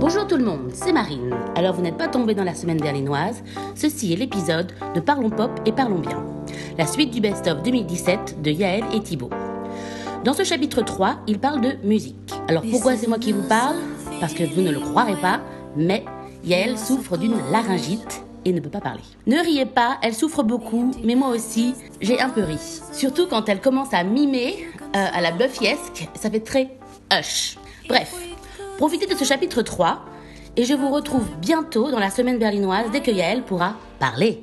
Bonjour tout le monde, c'est Marine. Alors vous n'êtes pas tombé dans la semaine berlinoise, ceci est l'épisode de Parlons Pop et Parlons Bien, la suite du best-of 2017 de Yael et Thibaut. Dans ce chapitre 3, il parle de musique. Alors pourquoi c'est moi qui vous parle? Parce que vous ne le croirez pas, mais Yael souffre d'une laryngite et ne peut pas parler. Ne riez pas, elle souffre beaucoup, mais moi aussi, j'ai un peu ri. Surtout quand elle commence à mimer euh, à la Buffyesque, ça fait très hush. Bref, profitez de ce chapitre 3 et je vous retrouve bientôt dans la semaine berlinoise dès que Yael pourra parler.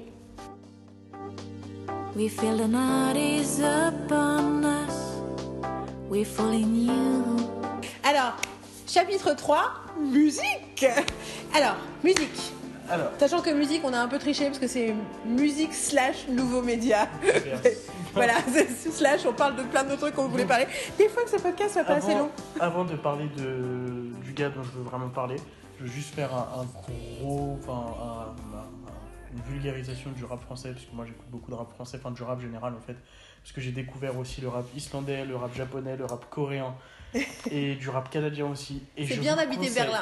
We feel the night is upon us. We fall in you. Alors, chapitre 3, musique Alors, musique. Alors, Sachant que musique, on a un peu triché parce que c'est musique slash nouveau média. voilà, slash, on parle de plein d'autres trucs qu'on voulait parler. Des fois que ce podcast soit pas assez long. avant de parler de, du gars dont je veux vraiment parler, je veux juste faire un, un gros, enfin, un- un- une vulgarisation du rap français, parce que moi j'écoute beaucoup de rap français, enfin du rap général en fait, parce que j'ai découvert aussi le rap islandais, le rap japonais, le rap coréen et du rap canadien aussi. C'est bien conseille- Berlin.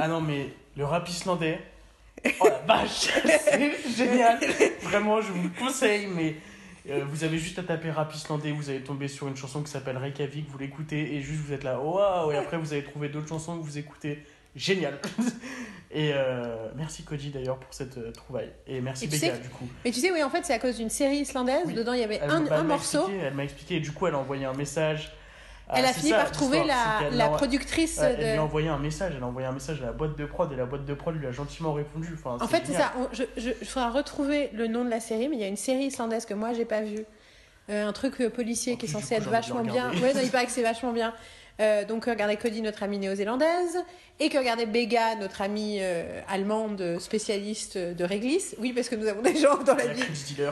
Ah non, mais le rap islandais, oh la vache, c'est génial. Vraiment, je vous le conseille, mais euh, vous avez juste à taper rap islandais, vous allez tomber sur une chanson qui s'appelle Reykjavik, vous l'écoutez et juste vous êtes là, waouh, et après vous allez trouver d'autres chansons que vous écoutez. Génial. Et euh, merci Koji d'ailleurs pour cette euh, trouvaille. Et merci Et sais- du coup. Mais tu sais, oui, en fait, c'est à cause d'une série islandaise. Oui. Dedans, il y avait Elle- un, bah, un elle m'a morceau. expliqué, Elle m'a expliqué et du coup elle a envoyé un message. À- Elle a Ah, fini ça, par trouver la, productrice Ouais, Elle lui a de. envoyé un message, elle a envoyé un message à la boîte de prod et la boîte de prod lui a gentiment répondu. Enfin, En fait, c'est ça. on- je, je, faudra retrouver le nom de la série, mais il y a une série islandaise que moi, j'ai pas vue. Euh, un truc euh, policier En qui est censé coup, être de vachement bien. Ouais, non, il paraît que c'est vachement bien. Euh, donc, regardez Cody, notre amie néo-zélandaise, et que regardez Béga, notre amie euh, allemande spécialiste de réglisse. Oui, parce que nous avons des gens dans la La vie euh,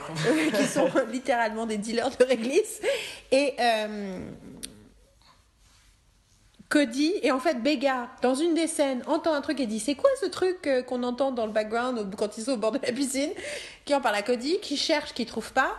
qui sont littéralement des dealers de réglisse. Et Cody, et en fait Béga, dans une des scènes, entend un truc et dit C'est quoi ce truc euh, qu'on entend dans le background quand ils sont au bord de la piscine Qui en parle à Cody, qui cherche, qui trouve pas,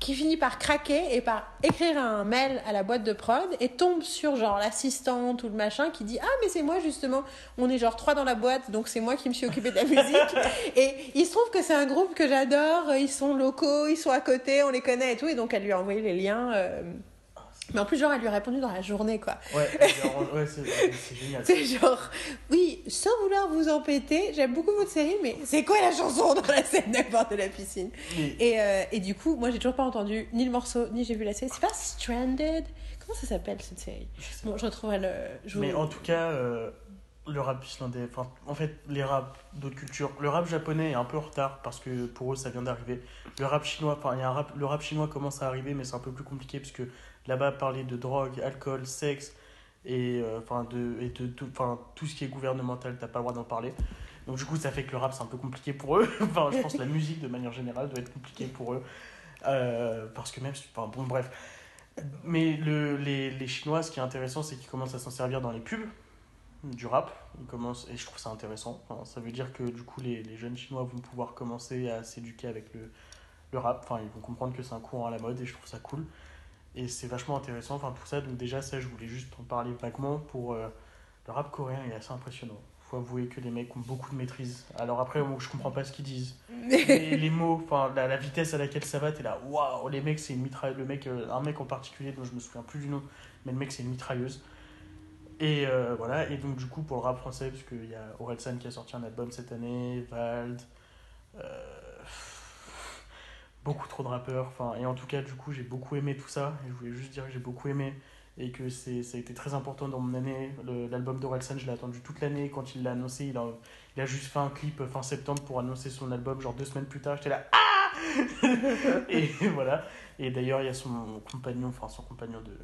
qui finit par craquer et par écrire un mail à la boîte de prod et tombe sur genre l'assistante ou le machin qui dit Ah, mais c'est moi justement, on est genre trois dans la boîte, donc c'est moi qui me suis occupée de la musique. et il se trouve que c'est un groupe que j'adore, ils sont locaux, ils sont à côté, on les connaît et tout, et donc elle lui a envoyé les liens. euh, Mais en plus, genre, elle lui a répondu dans la journée, quoi. Ouais, c'est génial. C'est genre, oui, sans vouloir vous empêter, j'aime beaucoup votre série, mais c'est quoi la chanson dans la scène de bord de la piscine? Et, euh, et du coup, moi, j'ai toujours pas entendu ni le morceau, ni j'ai vu la série. C'est pas Stranded? Comment ça s'appelle cette série? Bon, je retrouverai le. je vous- Mais en tout cas, euh, le rap islandais, enfin, en fait, les raps d'autres cultures, le rap japonais est un peu en retard parce que pour eux, ça vient d'arriver. Le rap chinois, enfin, il y a un rap, le rap chinois commence à arriver, mais c'est un peu plus compliqué parce que là-bas, parler de drogue, alcool, sexe et, euh, enfin, de, et de tout, tout ce qui est gouvernemental, t'as pas le droit d'en parler. Donc, du coup, ça fait que le rap, c'est un peu compliqué pour eux. enfin, je pense que la musique, de manière générale, doit être compliquée pour eux. Euh, parce que même, enfin, bon, bref. Mais le, les, les Chinois, ce qui est intéressant, c'est qu'ils commencent à s'en servir dans les pubs du rap. Ils commencent, et je trouve ça intéressant. Ça veut dire que du coup, les, les jeunes Chinois vont pouvoir commencer à s'éduquer avec le, le rap. Enfin, ils vont comprendre que c'est un courant à la mode et je trouve ça cool. Et c'est vachement intéressant. Enfin, tout ça, donc déjà, ça, je voulais juste en parler vaguement pour. euh, le rap coréen est assez impressionnant. Faut avouer que les mecs ont beaucoup de maîtrise. Alors après, moi, je comprends pas ce qu'ils disent. les, les mots, enfin la, la vitesse à laquelle ça va, t'es là, waouh, les mecs, c'est une mitrailleuse. Le mec, euh, un mec en particulier, dont je me souviens plus du nom, mais le mec, c'est une mitrailleuse. Et euh, voilà, et donc du coup, pour le rap français, parce qu'il y a Orelsan qui a sorti un album cette année, Vald, euh, beaucoup trop de rappeurs, enfin, et en tout cas, du coup, j'ai beaucoup aimé tout ça, je voulais juste dire que j'ai beaucoup aimé, et que ça a été très important dans mon année. L'album d'Orelsan, je l'ai attendu toute l'année, quand il l'a annoncé, il a, il a juste fait un clip fin septembre pour annoncer son album, genre deux semaines plus tard, j'étais là, ah Et voilà, et d'ailleurs, il y a son compagnon, enfin son compagnon de...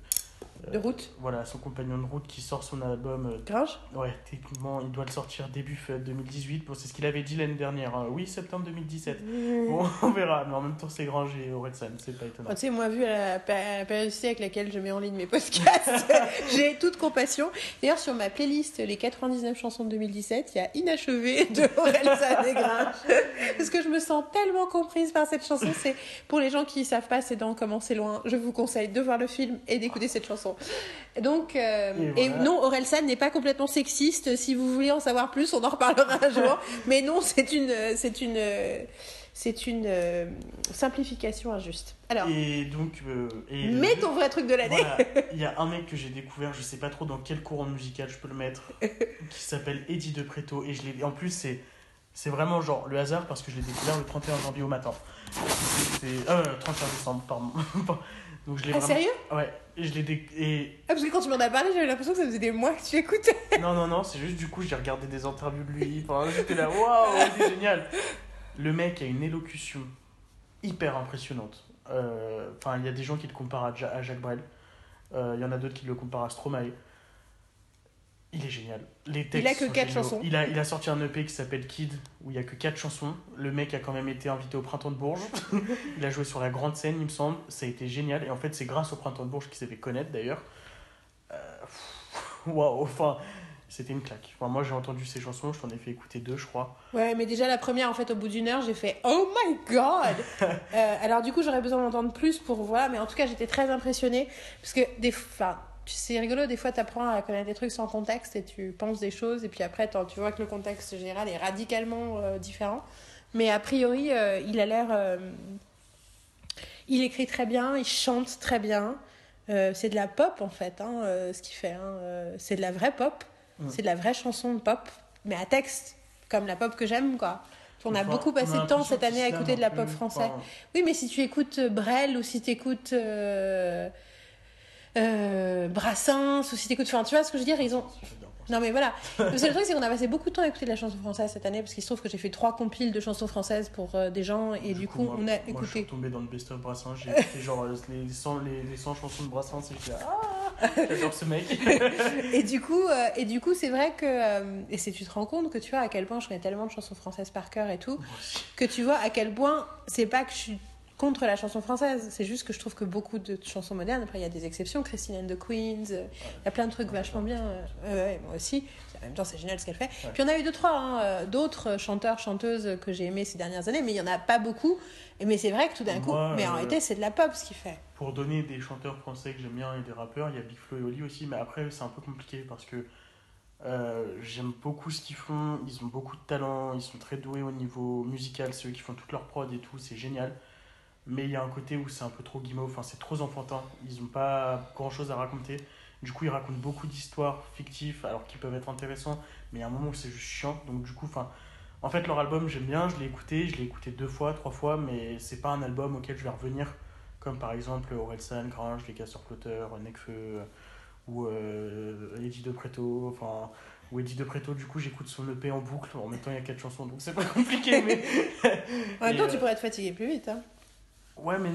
euh, De route Voilà, son compagnon de route qui sort son album. euh, Gringe Ouais, techniquement, il doit le sortir début fe- 2018. Bon, c'est ce qu'il avait dit l'année dernière. hein. Oui, septembre 2017. Bon, on verra. Mais en même temps, c'est Grange et Orelsan, c'est pas étonnant. Tu sais, moi, vu la, pa- la périodicité avec laquelle je mets en ligne mes podcasts, j'ai toute compassion. D'ailleurs, sur ma playlist Les 99 chansons de 2017, il y a Inachevé de Orelsan et Gringe. Parce que je me sens tellement comprise par cette chanson. C'est Pour les gens qui ne savent pas, c'est dans Comment c'est loin. Je vous conseille de voir le film et d'écouter cette chanson. Donc, euh, Et et, voilà. non, Orelsan n'est pas complètement sexiste. Si vous voulez en savoir plus, on en reparlera un jour. Mais non, c'est une, c'est une, c'est une euh, simplification injuste. Alors, Et donc. euh, et mets ton vrai truc de l'année. Voilà, il y a un mec que j'ai découvert, je sais pas trop dans quel courant musical je peux le mettre, qui s'appelle Eddie De Preto. Et je l'ai. En plus, c'est. C'est vraiment genre le hasard parce que je l'ai découvert le 31 janvier au matin. C'est. Euh, 31 décembre, pardon. Donc je l'ai Ah, vraiment. sérieux? Ouais. Je l'ai dé- Et. Ah, parce que quand tu m'en as parlé, j'avais l'impression que ça faisait des mois que tu écoutais. Non, non, non, c'est juste du coup, j'ai regardé des interviews de lui. Enfin, j'étais là, waouh, c'est génial. Le mec a une élocution hyper impressionnante. Euh, Enfin, il y a des gens qui le comparent à, Ja- à Jacques Brel. Euh, Il y en a d'autres qui le comparent à Stromae. Il est génial. Les textes Il a que chansons. Il a, il a sorti un EP qui s'appelle Kid, où il y a que 4 chansons. Le mec a quand même été invité au Printemps de Bourges. il a joué sur la grande scène, il me semble. Ça a été génial. Et en fait, c'est grâce au Printemps de Bourges qu'il s'est fait connaître d'ailleurs. Euh, Waouh, enfin, c'était une claque. Enfin, moi, j'ai entendu ces chansons, je t'en ai fait écouter deux, je crois. Ouais, mais déjà la première, en fait, au bout d'une heure, j'ai fait Oh my god Euh, Alors, du coup, j'aurais besoin d'entendre plus pour voilà, mais en tout cas, j'étais très impressionnée parce que des fois, c'est rigolo, des fois, tu apprends à connaître des trucs sans contexte et tu penses des choses, et puis après, tu vois que le contexte général est radicalement euh, différent. Mais a priori, euh, il a l'air. euh, il écrit très bien, il chante très bien. C'est de la pop en fait, hein, ce qu'il fait. hein. C'est de la vraie pop, c'est de la vraie chanson de pop, mais à texte, comme la pop que j'aime quoi. On a Enfin, beaucoup passé de temps cette année à écouter de la pop française. Oui, mais si tu écoutes Brel ou si tu écoutes euh, euh, Brassens si tu écoutes. Enfin, tu vois ce que je veux dire Ils ont. Non, mais voilà. Le truc, c'est qu'on a passé beaucoup de temps à écouter de la chanson française cette année parce qu'il se trouve que j'ai fait trois compiles de chansons françaises pour euh, des gens et du coup, moi- on a Moi, je suis écouté. tombé dans le best-of Brassens. J'ai écouté genre euh, les 100, les, les 100 chansons de Brassens et j'étais ah, j'adore ce mec. Et du coup, euh, et du coup, c'est vrai que euh, et c'est tu te rends compte que tu vois à quel point je connais tellement de chansons françaises par cœur et tout que tu vois à quel point c'est pas que je suis contre la chanson française, c'est juste que je trouve que beaucoup de chansons modernes, après il y a des exceptions, Christine and the Queens, euh, il y a plein de trucs vachement bien, euh, ouais, ouais, moi aussi, en même temps c'est génial ce qu'elle fait. Puis on a eu deux trois hein, euh, d'autres chanteurs chanteuses que j'ai aimés ces dernières années, mais il y en a pas beaucoup. Mais c'est vrai que tout d'un coup, Moi, mais en réalité c'est de la pop ce qu'il fait. Pour donner des chanteurs français que j'aime bien et des rappeurs, il y a Big Flo et Oli aussi, mais après c'est un peu compliqué parce que euh, j'aime beaucoup ce qu'ils font, ils ont beaucoup de talent, ils sont très doués au niveau musical, c'est eux qui font toute leur prod et tout, c'est génial. Mais il y a un côté où c'est un peu trop guimauve, enfin c'est trop enfantin, ils n'ont pas grand chose à raconter. Du coup, ils racontent beaucoup d'histoires fictives alors qu'ils peuvent être intéressants, mais il y a un moment où c'est juste chiant, donc du coup, enfin. En fait, leur album, j'aime bien, je l'ai écouté, je l'ai écouté deux fois, trois fois, mais c'est pas un album auquel je vais revenir comme par exemple Orelsan, Gringe, Les Casseurs Flotteurs, Necfeu, euh, ou euh, Eddie De Preto, enfin, ou Eddie De Preto, du coup j'écoute son EP en boucle, en même temps il y a quatre chansons, donc c'est pas compliqué, mais... En même temps, euh, tu pourrais être fatigué plus vite. Hein. Ouais, mais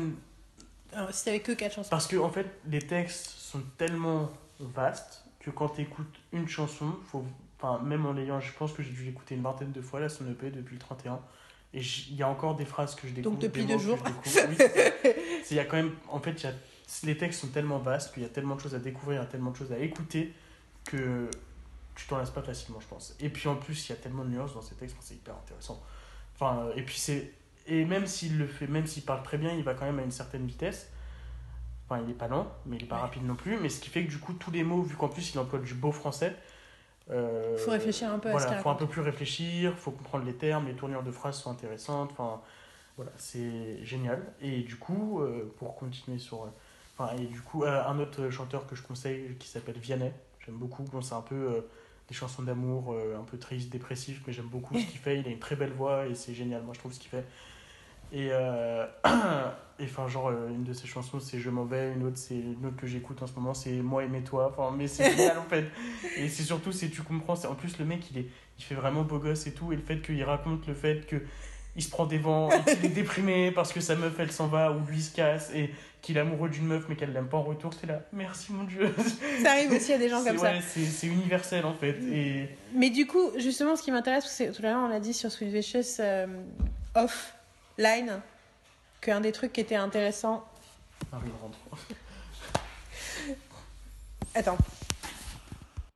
si t'avais que quatre chansons. parce que en fait, les textes sont tellement vastes que quand t'écoutes une chanson, faut... Enfin, même en l'ayant, je pense que j'ai dû l'écouter une vingtaine de fois, là, son EP, depuis le 31. Et il y a encore des phrases que je découvre. depuis des deux jours. découvre. Oui, il y a quand même, en fait, il y a, les textes sont tellement vastes qu'il y a tellement de choses à découvrir, il y a tellement de choses à écouter que tu t'en lasses pas facilement, je pense. Et puis en plus, il y a tellement de nuances dans ces textes, c'est hyper intéressant. Enfin, et puis c'est, et même s'il le fait, même s'il parle très bien, il va quand même à une certaine vitesse. Enfin, il est pas lent, mais il est pas Ouais. rapide non plus. Mais ce qui fait que du coup, tous les mots, vu qu'en plus il emploie du beau français, euh, Faut réfléchir un peu à ce voilà, qu'il faut un peu plus réfléchir, faut comprendre les termes, les tournures de phrases sont intéressantes. Enfin, voilà, c'est génial. Et du coup, euh, pour continuer sur. euh, Enfin, et du coup, euh, un autre chanteur que je conseille qui s'appelle Vianney, j'aime beaucoup. Bon, c'est un peu des chansons d'amour, un peu tristes, dépressifs, mais j'aime beaucoup ce qu'il fait. Il a une très belle voix et c'est génial, moi je trouve ce qu'il fait. Et euh, et enfin, genre, euh, une de ses chansons c'est Je m'en vais, une autre, c'est une autre que j'écoute en ce moment, c'est Moi aimer toi. Enfin, mais c'est génial en fait. Et c'est surtout, c'est tu comprends, c'est en plus le mec il, est, il fait vraiment beau gosse et tout, et le fait qu'il raconte le fait que il se prend des vents et qu'il est déprimé parce que sa meuf elle s'en va ou lui se casse et qu'il est amoureux d'une meuf mais qu'elle l'aime pas en retour, c'est là, merci mon dieu. Ça arrive aussi à des gens C'est- comme ça. ouais, c'est c'est universel en fait. Et Mais du coup, justement, ce qui m'intéresse, que tout à l'heure, on l'a dit sur Sweet Vicious euh, offline, qu'un des trucs qui était intéressant. Rentre. Attends.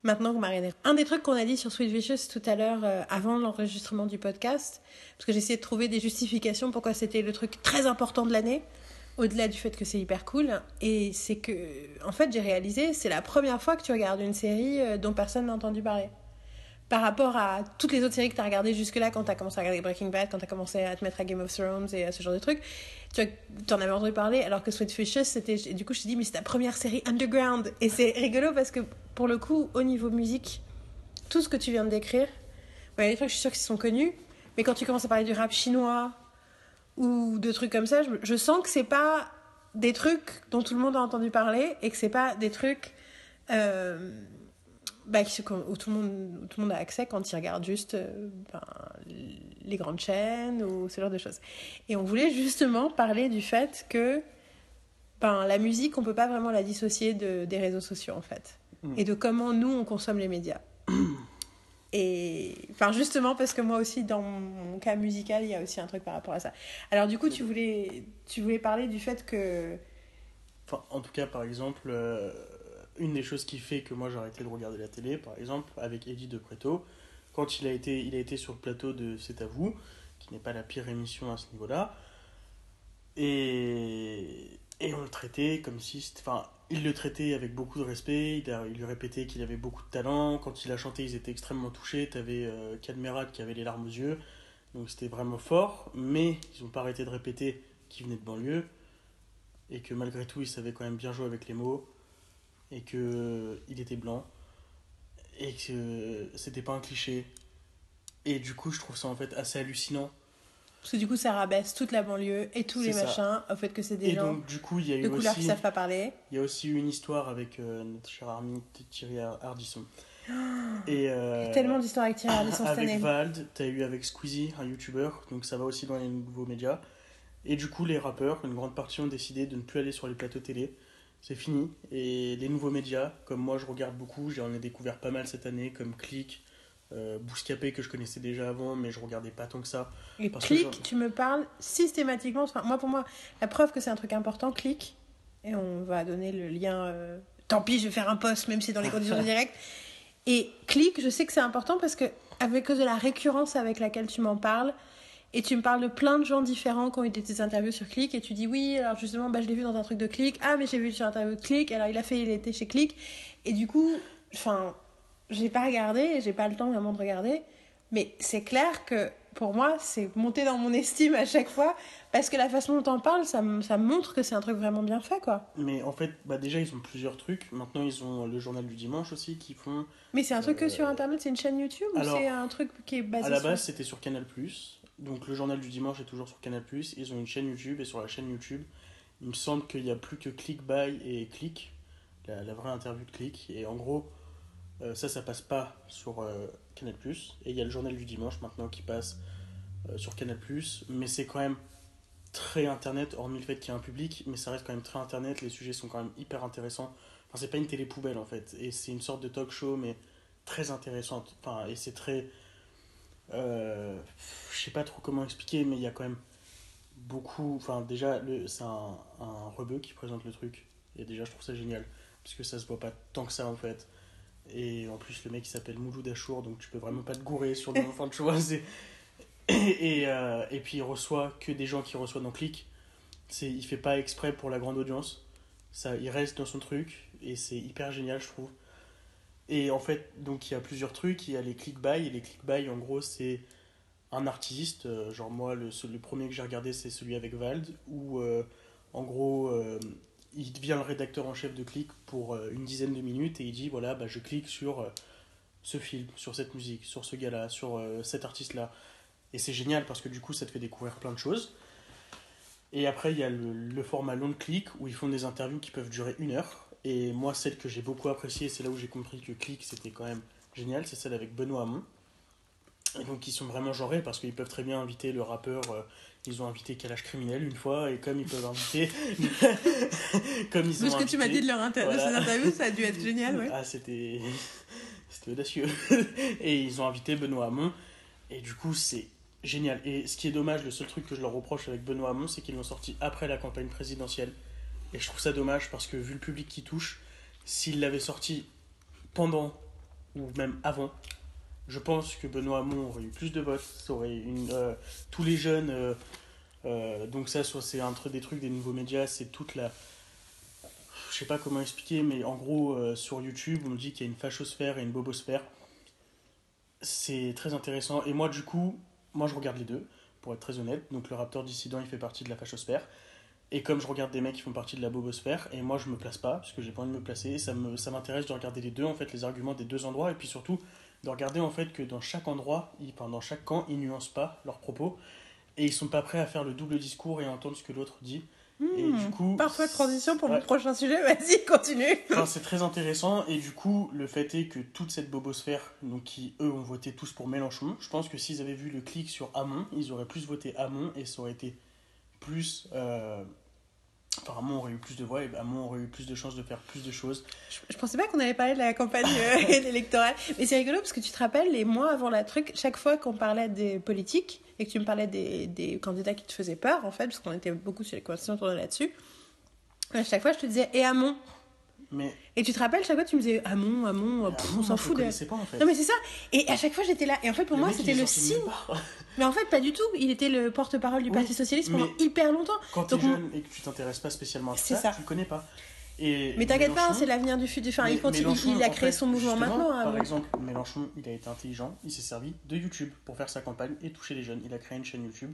Maintenant que Marianne est... Un des trucs qu'on a dit sur Sweet Vicious tout à l'heure, euh, avant l'enregistrement du podcast, parce que j'ai essayé de trouver des justifications pourquoi c'était le truc très important de l'année. au-delà du fait que c'est hyper cool. Et c'est que, en fait, j'ai réalisé, c'est la première fois que tu regardes une série euh, dont personne n'a entendu parler. Par rapport à toutes les autres séries que tu as regardées jusque-là, quand tu as commencé à regarder Breaking Bad, quand tu as commencé à te mettre à Game of Thrones et à ce genre de trucs, tu en avais entendu parler, alors que Sweet Fishes, c'était. Du coup, je te dis, mais c'est ta première série underground. Et c'est rigolo parce que, pour le coup, au niveau musique, tout ce que tu viens de décrire, ouais, les trucs, je suis sûre qu'ils sont connus, mais quand tu commences à parler du rap chinois ou de trucs comme ça, je, je sens que c'est pas des trucs dont tout le monde a entendu parler et que c'est pas des trucs euh, bah, où, tout le monde, où tout le monde a accès quand il regarde juste euh, ben, les grandes chaînes ou ce genre de choses. Et on voulait justement parler du fait que ben, la musique, on peut pas vraiment la dissocier de, des réseaux sociaux en fait. Mm. Et de comment nous, on consomme les médias. Et enfin justement parce que moi aussi dans mon cas musical il y a aussi un truc par rapport à ça. Alors du coup tu voulais tu voulais parler du fait que Enfin, en tout cas, par exemple, euh, une des choses qui fait que moi j'ai arrêté de regarder la télé, par exemple, avec Eddie De Preto, quand il a été, il a été sur le plateau de C'est à vous, qui n'est pas la pire émission à ce niveau-là, et, et on le traitait comme si. Enfin, il le traitait avec beaucoup de respect, il, a- il lui répétait qu'il avait beaucoup de talent, quand il a chanté, ils étaient extrêmement touchés, t'avais euh, Cadmerat qui avait les larmes aux yeux, donc c'était vraiment fort, mais ils n'ont pas arrêté de répéter qu'il venait de banlieue et que malgré tout il savait quand même bien jouer avec les mots et que il était blanc et que c'était pas un cliché et du coup je trouve ça en fait assez hallucinant parce que du coup ça rabaisse toute la banlieue et tous les ça. machins au fait que c'est des et gens donc du coup il y a de eu couleur qui aussi savent pas parler. il y a aussi eu une histoire avec euh, notre cher ami Thierry Ardisson et euh, Tellement d'histoires avec Thierry Ardisson cette avec année. Vald, t'as eu avec Squeezie, un YouTuber, donc ça va aussi dans les nouveaux médias. Et du coup, les rappeurs, une grande partie ont décidé de ne plus aller sur les plateaux télé. C'est fini. Et les nouveaux médias, comme moi je regarde beaucoup, j'en ai découvert pas mal cette année, comme Click, euh, Bouscapé que je connaissais déjà avant, mais je regardais pas tant que ça. Et parce que clic, j'en- tu me parles systématiquement. Enfin, moi, pour moi, la preuve que c'est un truc important, clic. Et on va donner le lien. euh, Tant pis, je vais faire un post, même si c'est dans les conditions du direct. Et clic, je sais que c'est important parce que, avec cause de la récurrence avec laquelle tu m'en parles, et tu me parles de plein de gens différents qui ont eu des interviews sur Click, et tu dis oui, alors justement, bah, je l'ai vu dans un truc de Click. Ah, mais j'ai vu sur interview de Click. Alors, il a fait, il était chez Click. Et du coup, enfin, j'ai pas regardé, j'ai pas le temps vraiment de regarder. Mais c'est clair que pour moi, c'est monté dans mon estime à chaque fois parce que la façon dont t'en parles, ça, ça montre que c'est un truc vraiment bien fait, quoi. Mais en fait, bah déjà ils ont plusieurs trucs. Maintenant ils ont le journal du dimanche aussi qui font. Mais c'est un truc que Euh, sur internet, c'est une chaîne YouTube ou alors, c'est un truc qui est basé À la sur- base c'était sur Canal+. Donc le journal du dimanche est toujours sur Canal+. Ils ont une chaîne YouTube et sur la chaîne YouTube, il me semble qu'il n'y a plus que Click Buy et Click, la, la vraie interview de Click. Et en gros, euh, ça, ça passe pas sur euh, Canal+. Et il y a le journal du dimanche maintenant qui passe euh, sur Canal+. Mais c'est quand même très internet, hormis le fait qu'il y a un public, mais ça reste quand même très internet. Les sujets sont quand même hyper intéressants. Enfin, c'est pas une télé poubelle en fait. Et c'est une sorte de talk show, mais très intéressante. Enfin, et c'est très. Euh, je sais pas trop comment expliquer, mais il y a quand même beaucoup. Enfin, déjà, c'est un, un rebeu qui présente le truc. Et déjà, je trouve ça génial. Parce que ça se voit pas tant que ça en fait. Et en plus, le mec il s'appelle Mouloud Achour, donc tu peux vraiment pas te gourer sur le. Enfin, tu vois. Et, euh, et puis il reçoit que des gens qui reçoivent dans Click. Il fait pas exprès pour la grande audience. Ça, il reste dans son truc et c'est hyper génial, je trouve. Et en fait, donc il y a plusieurs trucs. Il y a les click buy. Et les click buy, en gros, c'est un artiste. euh, genre, moi, le, le premier que j'ai regardé, c'est celui avec Vald. Où, euh, en gros, euh, il devient le rédacteur en chef de Click pour une dizaine de minutes. Et il dit voilà, bah, je clique sur ce film, sur cette musique, sur ce gars-là, sur cet artiste-là. Et c'est génial parce que du coup, ça te fait découvrir plein de choses. Et après, il y a le, le format long click où ils font des interviews qui peuvent durer une heure. Et moi, celle que j'ai beaucoup appréciée, c'est là où j'ai compris que click c'était quand même génial, c'est celle avec Benoît Hamon. Et donc, ils sont vraiment genrés parce qu'ils peuvent très bien inviter le rappeur. euh, ils ont invité Kalash Criminel une fois, et comme ils peuvent inviter. comme ils ont Parce que tu m'as dit de leur inter- Voilà. de ça a dû être génial, ouais. ah, c'était. C'était audacieux. et ils ont invité Benoît Hamon. Et du coup, c'est génial. Et ce qui est dommage, le seul truc que je leur reproche avec Benoît Hamon, c'est qu'ils l'ont sorti après la campagne présidentielle. Et je trouve ça dommage parce que vu le public qui touche, s'il l'avait sorti pendant ou même avant, je pense que Benoît Hamon aurait eu plus de votes. Aurait une, euh, tous les jeunes euh, Euh, donc ça, soit c'est un truc, des trucs des nouveaux médias, c'est toute la... Je sais pas comment expliquer, mais en gros, sur YouTube, on dit qu'il y a une fachosphère et une bobosphère. C'est très intéressant. Et moi, du coup, moi, je regarde les deux, pour être très honnête. Donc le Raptor dissident, il fait partie de la fachosphère. Et comme je regarde des mecs qui font partie de la bobosphère, et moi je me place pas, parce que j'ai pas envie de me placer, ça me- ça m'intéresse de regarder les deux, en fait, les arguments des deux endroits, et puis surtout de regarder en fait que dans chaque endroit, ils, enfin, dans chaque camp, ils nuancent pas leurs propos, et ils sont pas prêts à faire le double discours et à entendre ce que l'autre dit. et du coup, Parfaite transition pour Ouais. mon prochain sujet. Vas-y, continue. Enfin, c'est très intéressant et du coup le fait est que toute cette bobosphère donc qui eux ont voté tous pour Mélenchon je pense que s'ils avaient vu le clic sur Hamon ils auraient plus voté Hamon et ça aurait été plus euh... enfin Hamon aurait eu plus de voix et Hamon aurait eu plus de chances de faire plus de choses Je, je pensais pas qu'on allait parler de la campagne euh, électorale. Mais c'est rigolo parce que tu te rappelles, les mois avant la truc, chaque fois qu'on parlait des politiques et que tu me parlais des, des candidats qui te faisaient peur, en fait, parce qu'on était beaucoup sur les conversations tournées là-dessus, à chaque fois je te disais et Hamon. Mais Et tu te rappelles, chaque fois tu me disais Hamon, Hamon, pff, Hamon, on s'en fout de. connaissais pas en fait Non mais c'est ça. Et à chaque fois j'étais là. Et en fait pour Le moi c'était le signe. Mais en fait pas du tout. Il était le porte-parole du Oui, Parti Socialiste pendant hyper longtemps. quand t'es Donc, jeune et que tu t'intéresses pas spécialement à C'est ça, ça. tu le connais pas et Mais t'inquiète pas, hein, c'est l'avenir du futur. Enfin, il, continue, il a créé fait, son mouvement maintenant. hein, Par bon. exemple, Mélenchon, il a été intelligent, il s'est servi de YouTube pour faire sa campagne et toucher les jeunes. Il a créé une chaîne YouTube.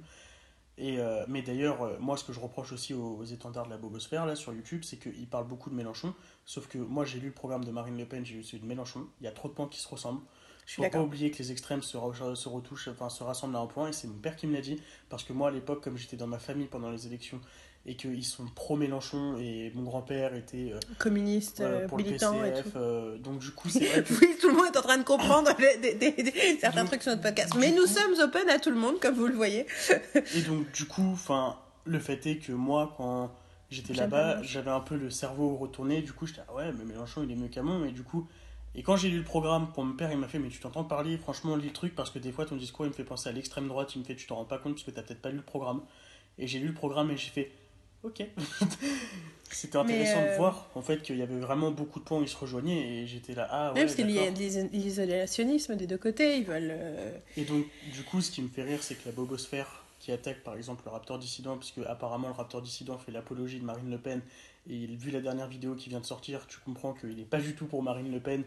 Et, euh, mais d'ailleurs, euh, moi, ce que je reproche aussi aux, aux étendards de la bobosphère là, sur YouTube, c'est qu'ils parlent beaucoup de Mélenchon. Sauf que moi, j'ai lu le programme de Marine Le Pen, j'ai lu celui de Mélenchon. Il y a trop de points qui se ressemblent. Je faut pas oublier que les extrêmes se, se retouchent, enfin se rassemblent à un point, et c'est mon père qui me l'a dit, parce que moi à l'époque, comme j'étais dans ma famille pendant les élections, et qu'ils sont pro-Mélenchon, et mon grand-père était euh, Communiste, euh, pour le militant et PCF, tout. euh, donc du coup c'est vrai que Oui, tout le monde est en train de comprendre les- des- des- des- certains trucs sur notre podcast. Mais nous coup- sommes open à tout le monde, comme vous le voyez. Et donc, du coup, enfin, le fait est que moi, quand j'étais là-bas, j'avais un peu le cerveau retourné. Du coup, j'étais, ah ouais, mais Mélenchon, il est mieux qu'Amon. Et du coup, et quand j'ai lu le programme pour mon père, il m'a fait, mais tu t'entends parler, franchement, lis le truc, parce que des fois, ton discours, il me fait penser à l'extrême droite. Il me fait, tu t'en rends pas compte, parce que t'as peut-être pas lu le programme. Et j'ai lu le programme et j'ai fait, ok. C'était intéressant euh, de voir, en fait, qu'il y avait vraiment beaucoup de points où ils se rejoignaient. Et j'étais là, ah ouais. Parce qu'il y a l'isolationnisme des deux côtés. Ils veulent. euh, Et donc, du coup, ce qui me fait rire, c'est que la bobosphère qui attaque par exemple le Raptor dissident, puisque apparemment le Raptor dissident fait l'apologie de Marine Le Pen, et vu la dernière vidéo qui vient de sortir, tu comprends qu'il n'est pas du tout pour Marine Le Pen,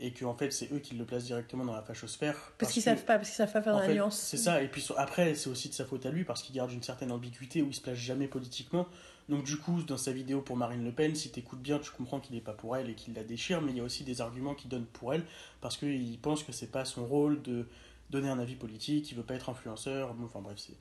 et que en fait c'est eux qui le placent directement dans la fachosphère. Parce qu'ils que- savent pas, parce qu'ils savent pas faire en la fait, nuance. C'est ça, et puis après, c'est aussi de sa faute à lui parce qu'il garde une certaine ambiguïté où il se place jamais politiquement. Donc, du coup, dans sa vidéo pour Marine Le Pen, si t'écoutes bien, tu comprends qu'il n'est pas pour elle et qu'il la déchire, mais il y a aussi des arguments qu'il donne pour elle parce qu'il pense que c'est pas son rôle de donner un avis politique, il veut pas être influenceur, bon, enfin bref, c'est.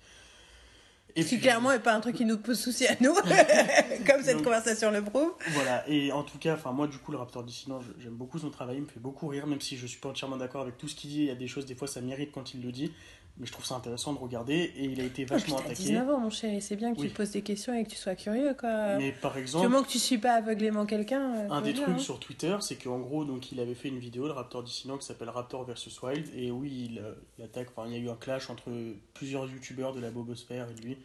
Et qui puis, clairement est pas un truc qui nous pose souci à nous, comme cette Donc- conversation le prouve. Voilà, et en tout cas, moi du coup le Raptor dissident, j'aime beaucoup son travail, il me fait beaucoup rire, même si je suis pas entièrement d'accord avec tout ce qu'il dit, il y a des choses, des fois ça mérite quand il le dit, mais je trouve ça intéressant de regarder, et il a été puis vachement t'as attaqué. 19 ans, mon chéri, c'est bien que Oui. tu te poses des questions et que tu sois curieux, quoi. Mais par Du exemple, moment que tu suis pas aveuglément quelqu'un. euh, un des bien, trucs hein. sur Twitter, c'est qu'en gros, donc il avait fait une vidéo, le Raptor dissident, qui s'appelle Raptor versus Wild, et oui, il, euh, il attaque, enfin il y a eu un clash entre plusieurs youtubeurs de la bobosphère et lui.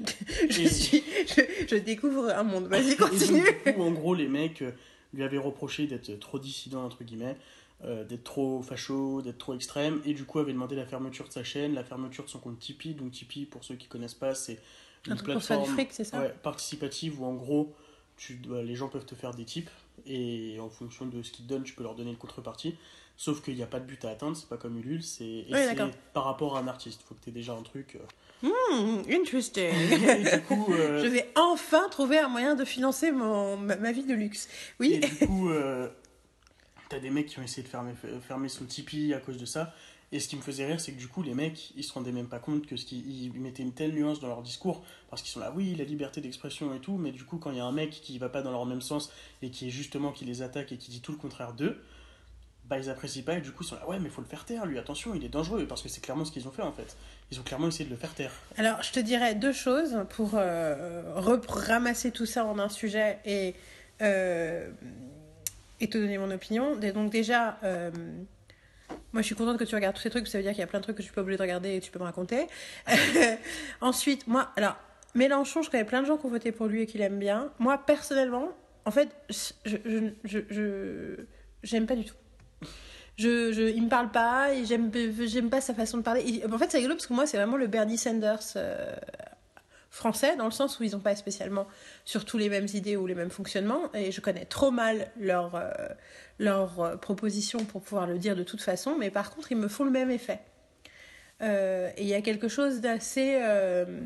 je, suis, je, je découvre un monde. Vas-y, continue. Et donc, du coup, en gros, les mecs euh, lui avaient reproché d'être trop dissident, entre guillemets, euh, d'être trop facho, d'être trop extrême, et du coup avaient demandé la fermeture de sa chaîne, la fermeture de son compte Tipeee. Donc Tipeee, pour ceux qui connaissent pas, c'est Un une plateforme fric, c'est ça? ouais, participative où en gros, tu dois- les gens peuvent te faire des tips, et en fonction de ce qu'ils te donnent, tu peux leur donner une contrepartie. Sauf qu'il n'y a pas de but à atteindre, c'est pas comme Ulule, c'est et par rapport à un artiste. faut que tu aies déjà un truc. euh. Hmm, interesting. et du coup, euh, Je vais enfin trouver un moyen de financer mon, ma, ma vie de luxe. Et Oui. du coup, euh, t'as des mecs qui ont essayé de fermer, fermer son Tipeee à cause de ça. Et ce qui me faisait rire, c'est que du coup, les mecs, ils se rendaient même pas compte que ce qu'ils ils mettaient une telle nuance dans leur discours. Parce qu'ils sont là, oui, la liberté d'expression et tout. Mais du coup, quand il y a un mec qui va pas dans leur même sens et qui est justement qui les attaque et qui dit tout le contraire d'eux, bah ils apprécient pas et du coup ils sont là, ouais, mais faut le faire taire, lui, attention, il est dangereux. Parce que c'est clairement ce qu'ils ont fait en fait. Ils ont clairement essayé de le faire taire. Alors, je te dirais deux choses pour euh, ramasser tout ça en un sujet et, euh, et te donner mon opinion. Donc, déjà, euh, moi, je suis contente que tu regardes tous ces trucs, ça veut dire qu'il y a plein de trucs que je suis pas de regarder et tu peux me raconter. Ensuite, moi, alors, Mélenchon, je connais plein de gens qui ont voté pour lui et qui l'aiment bien. Moi, personnellement, en fait, je, je, je, je- j'aime pas du tout. Je, je, il me parle pas j'aime, j'aime pas sa façon de parler. En fait, c'est rigolo parce que moi, c'est vraiment le Bernie Sanders euh, français, dans le sens où ils n'ont pas spécialement surtout les mêmes idées ou les mêmes fonctionnements, et je connais trop mal leurs euh, euh, propositions pour pouvoir le dire de toute façon, mais par contre, ils me font le même effet. Euh, et il y a quelque chose d'assez... euh,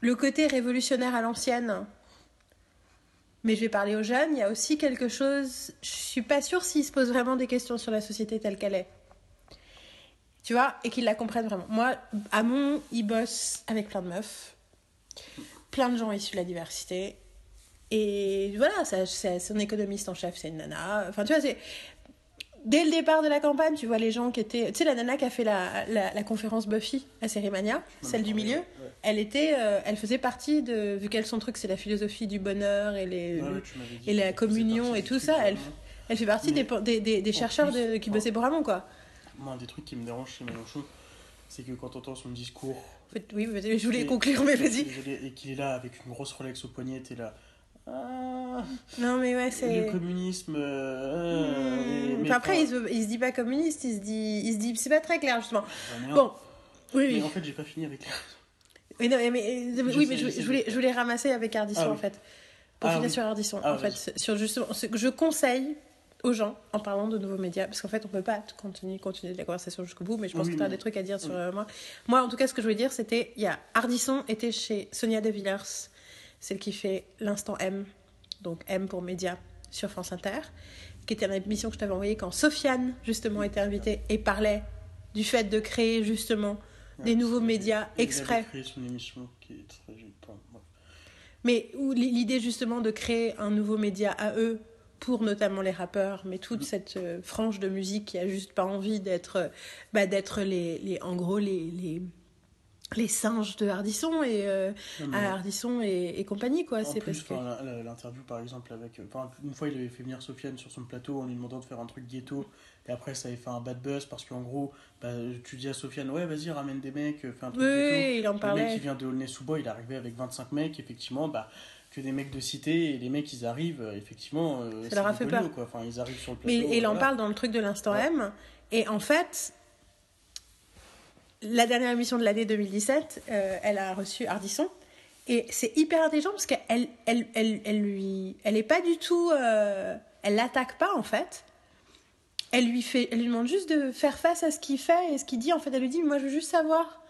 le côté révolutionnaire à l'ancienne, mais je vais parler aux jeunes, il y a aussi quelque chose... Je suis pas sûre s'ils se posent vraiment des questions sur la société telle qu'elle est. Tu vois, et qu'ils la comprennent vraiment. Moi, Amon, il bosse avec plein de meufs, plein de gens issus de la diversité. Et voilà, ça, c'est son économiste en chef, c'est une nana. Enfin, tu vois, c'est. Dès le départ de la campagne, tu vois les gens qui étaient. Tu sais, la nana qui a fait la, la, la conférence Buffy à Cérimania, celle du milieu, elle était. euh, elle faisait partie de. Vu qu'elle, son truc, c'est la philosophie du bonheur et, les, Ouais, le- et la communion et tout ça. Elle, elle fait partie des, des, des, des en chercheurs plus, de, qui en- bossaient pour Ramon, quoi. Moi, un des trucs qui me dérange chez Mélenchon, c'est que quand on entend son discours. Oui, je voulais et- conclure, mais vas-y. Et qu'il est là avec une grosse Rolex au poignet, t'es là. Ah, Non, mais ouais, c'est. le communisme. euh, Mmh. mais après, il se, il se dit pas communiste, il se dit, il se dit, c'est pas très clair justement. un. Bon, oui, Mais oui. en fait, j'ai pas fini avec. Oui, non, mais, mais- Je oui, sais, mais je, voulais, je voulais ramasser avec Ardisson Ah en oui. fait. Pour Ah finir oui. sur Ardisson, en fait, sur justement ce que je conseille aux gens en parlant de nouveaux médias, parce qu'en fait, on peut pas continuer, continuer la conversation jusqu'au bout, mais je pense Oui, que tu as des trucs à dire sur euh, moi. Moi, en tout cas, ce que je voulais dire, c'était il y a Ardisson était chez Sonia De Villers, celle qui fait l'instant M, donc M pour médias sur France Inter, qui était une émission que je t'avais envoyée quand Sofiane justement était invitée et parlait du fait de créer justement des nouveaux médias exprès. créé son émission qui est très. enfin, bref. Mais l'idée justement de créer un nouveau média à eux, pour notamment les rappeurs, mais toute cette euh, frange de musique qui a juste pas envie d'être euh, bah, d'être les, les, en gros les, les, les singes de Hardisson et euh, à Hardisson et, et compagnie, quoi. C'est parce que. l'interview par exemple avec. Une fois, il avait fait venir Sofiane sur son plateau en lui demandant de faire un truc ghetto. Et après, ça avait fait un bad buzz parce qu'en gros, bah, tu dis à Sofiane, ouais, vas-y, ramène des mecs, fais un truc Oui, ghetto. il en Le mec qui vient de Aulnay-sous-Bois, il est arrivé avec 25 mecs, effectivement, bah, que des mecs de cité, et les mecs, ils arrivent, euh, effectivement. euh, Ça leur a fait peur. Quoi. Enfin, ils arrivent sur le Mais plateau. et il en voilà. parle dans le truc de l'instant Ouais. M. Et en fait, la dernière émission de l'année 2017, euh, elle a reçu Hardisson. Et c'est hyper intelligent parce qu'elle elle, elle, elle lui, elle est pas du tout, euh, elle l'attaque pas en fait. Elle lui fait, elle lui demande juste de faire face à ce qu'il fait et ce qu'il dit. En fait, elle lui dit, moi, je veux juste savoir.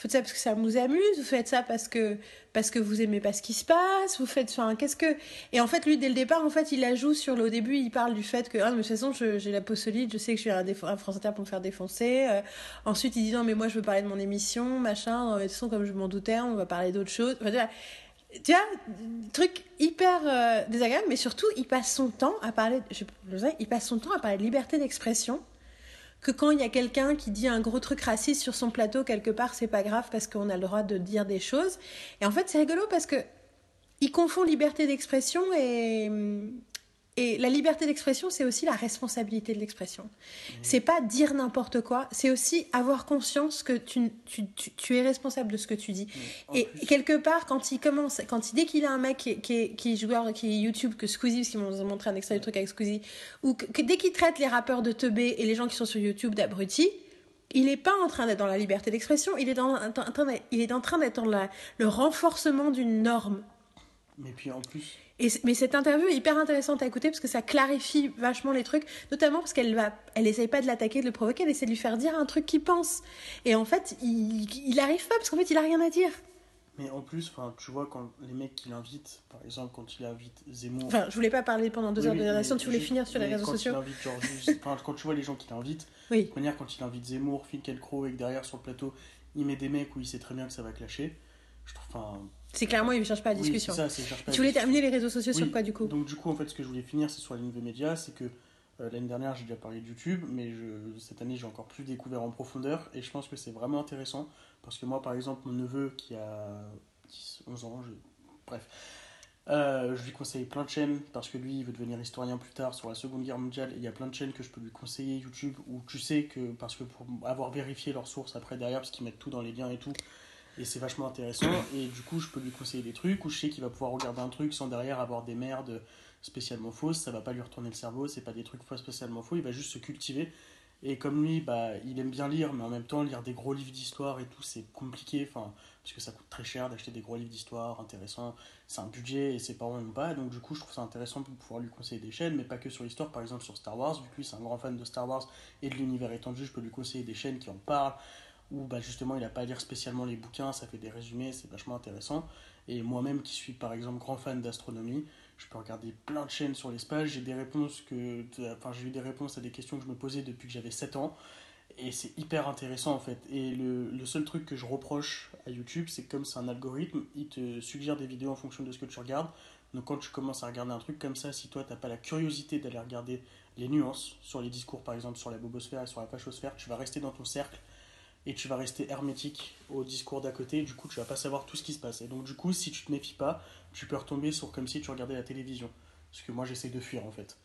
Faites ça parce que ça vous amuse, vous faites ça parce que parce que vous aimez pas ce qui se passe, vous faites, enfin, qu'est-ce que et en fait, lui, dès le départ, en fait, il la joue sur le. Au début, il parle du fait que, ah, de toute façon, j'ai la peau solide, je sais que je suis un, défo- un France Inter pour me faire défoncer. Euh, ensuite, il dit, non, mais moi, je veux parler de mon émission, machin. De toute façon, comme je m'en doutais, on va parler d'autre chose. Enfin, tu vois, truc hyper euh, désagréable, mais surtout, il passe son temps à parler. Je, je sais, il passe son temps à parler de liberté d'expression. Que quand il y a quelqu'un qui dit un gros truc raciste sur son plateau, quelque part, c'est pas grave parce qu'on a le droit de dire des choses. Et en fait, c'est rigolo parce que il confond liberté d'expression et, et la liberté d'expression, c'est aussi la responsabilité de l'expression. C'est pas dire n'importe quoi, c'est aussi avoir conscience que tu, tu, tu, tu es responsable de ce que tu dis. En Et plus- quelque part, quand il commence, quand il, dès qu'il a un mec qui, est- qui, qui est joueur, qui est YouTube, que Squeezie, parce qu'ils m'ont montré un extrait du truc avec Squeezie, ou que, que dès qu'il traite les rappeurs de teubés et les gens qui sont sur YouTube d'abrutis, il n'est pas en train d'être dans la liberté d'expression, il est dans, en train d'être- il est en train d'être dans la- le renforcement d'une norme. Mais puis en plus, Et, mais cette interview est hyper intéressante à écouter parce que ça clarifie vachement les trucs, notamment parce qu'elle va, elle essaye pas de l'attaquer, de le provoquer, elle essaie de lui faire dire un truc qu'il pense. Et en fait, il, il arrive pas parce qu'en fait, il a rien à dire. mais en plus, tu vois, quand les mecs qui l'invitent, par exemple, quand il invite Zemmour. Enfin, je voulais pas parler pendant deux Oui, heures de narration, mais tu voulais juste- finir sur les réseaux quand sociaux. Il invite, genre, juste- enfin, quand tu vois les gens qui l'invitent, Oui. de manière, quand il invite Zemmour, Kelcro et que derrière sur le plateau, il met des mecs où il sait très bien que ça va clasher. Je trouve. C'est clairement, il ne cherche pas la discussion. ça, pas tu la voulais discussion. terminer les réseaux sociaux sur quoi du coup? Donc du coup, en fait, ce que je voulais finir, c'est sur les nouveaux médias, c'est que euh, l'année dernière, j'ai déjà parlé de YouTube, mais je, cette année, j'ai encore plus découvert en profondeur, et je pense que c'est vraiment intéressant, parce que moi, par exemple, mon neveu qui a 10, 11 ans, je- bref, euh, je lui conseille plein de chaînes, parce que lui, il veut devenir historien plus tard sur la Seconde Guerre mondiale, et il y a plein de chaînes que je peux lui conseiller, YouTube, où tu sais que, parce que pour avoir vérifié leurs sources après derrière, parce qu'ils mettent tout dans les liens et tout, et c'est vachement intéressant. Et du coup, je peux lui conseiller des trucs où je sais qu'il va pouvoir regarder un truc sans derrière avoir des merdes spécialement fausses. Ça va pas lui retourner le cerveau, c'est pas des trucs spécialement faux. Il va juste se cultiver. Et comme lui, bah, il aime bien lire, mais en même temps, lire des gros livres d'histoire et tout, c'est compliqué. Enfin, parce que ça coûte très cher d'acheter des gros livres d'histoire intéressants. C'est un budget et ses parents n'aiment pas. Donc, du coup, je trouve ça intéressant pour pouvoir lui conseiller des chaînes, mais pas que sur l'histoire. Par exemple, sur Star Wars, vu que lui, c'est un grand fan de Star Wars et de l'univers étendu, je peux lui conseiller des chaînes qui en parlent. Ou bah, justement, il n'a pas à lire spécialement les bouquins, ça fait des résumés, c'est vachement intéressant. Et moi-même, qui suis par exemple grand fan d'astronomie, je peux regarder plein de chaînes sur l'espace. J'ai des réponses enfin, eu des réponses à des questions que je me posais depuis que j'avais 7 ans. Et c'est hyper intéressant en fait. Et le, le, seul truc que je reproche à YouTube, c'est comme c'est un algorithme, il te suggère des vidéos en fonction de ce que tu regardes. Donc quand tu commences à regarder un truc comme ça, si toi t'as pas la curiosité d'aller regarder les nuances sur les discours par exemple sur la bobosphère et sur la fachosphère, tu vas rester dans ton cercle et tu vas rester hermétique au discours d'à côté. Du coup, tu vas pas savoir tout ce qui se passe. Et donc du coup, si tu te méfies pas, tu peux retomber sur comme si tu regardais la télévision. Ce que moi j'essaie de fuir en fait.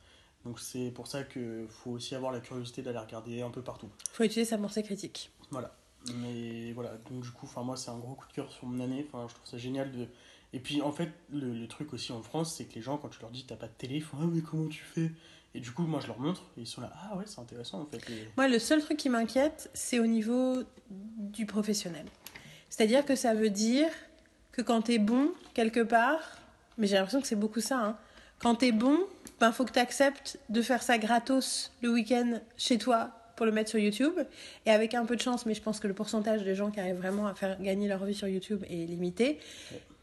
Donc c'est pour ça qu'il faut aussi avoir la curiosité d'aller regarder un peu partout. faut utiliser sa pensée critique. Voilà. Mais voilà, donc du coup, moi c'est un gros coup de cœur sur mon année. Enfin, je trouve ça génial de. Et puis en fait, le, le truc aussi en France, c'est que les gens, quand tu leur dis t'as pas de télé, ils font Ah, mais comment tu fais? Et du coup, moi je leur montre, et ils sont là Ah ouais, c'est intéressant en fait. Et... Moi, le seul truc qui m'inquiète, c'est au niveau du professionnel. C'est-à-dire que ça veut dire que quand t'es bon quelque part, mais j'ai l'impression que c'est beaucoup ça, hein, quand t'es bon, ben faut que tu acceptes de faire ça gratos le week-end chez toi pour le mettre sur YouTube. Et avec un peu de chance, mais je pense que le pourcentage de gens qui arrivent vraiment à faire gagner leur vie sur YouTube est limité.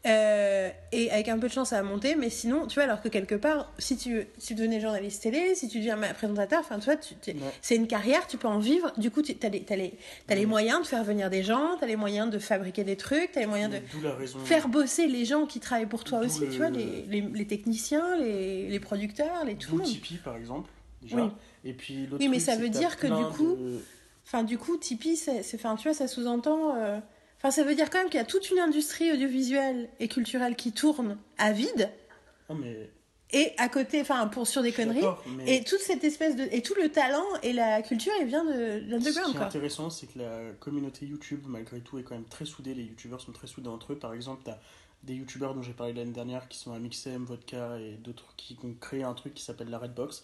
Euh, et avec un peu de chance, ça va monter. Mais sinon, tu vois, alors que quelque part, si tu, si tu devenais journaliste télé, si tu deviens présentateur, enfin, tu vois, Ouais. c'est une carrière, tu peux en vivre. Du coup, tu as les, t'as les, t'as les moyens de faire venir des gens, tu as les moyens de fabriquer des trucs, tu as les moyens de faire bosser les gens qui travaillent pour toi aussi, le- tu vois, les, les, les techniciens, les, les producteurs, les tout le. Tipeee par exemple. Déjà. Oui. Et puis Oui, mais truc, ça veut dire que du coup, de- Enfin, du coup, Tipeee, c'est, tu vois, ça sous-entend. euh, Enfin, ça veut dire quand même qu'il y a toute une industrie audiovisuelle et culturelle qui tourne à vide mais. et à côté, enfin, pour sur des conneries. mais- Et toute cette espèce de et tout le talent et la culture, il vient de Ce l'underground, qui est intéressant, c'est que la communauté YouTube, malgré tout, est quand même très soudée. Les YouTubeurs sont très soudés entre eux. Par exemple, tu as des YouTubeurs dont j'ai parlé l'année dernière qui sont à Mixem, Vodka et d'autres qui ont créé un truc qui s'appelle la Redbox.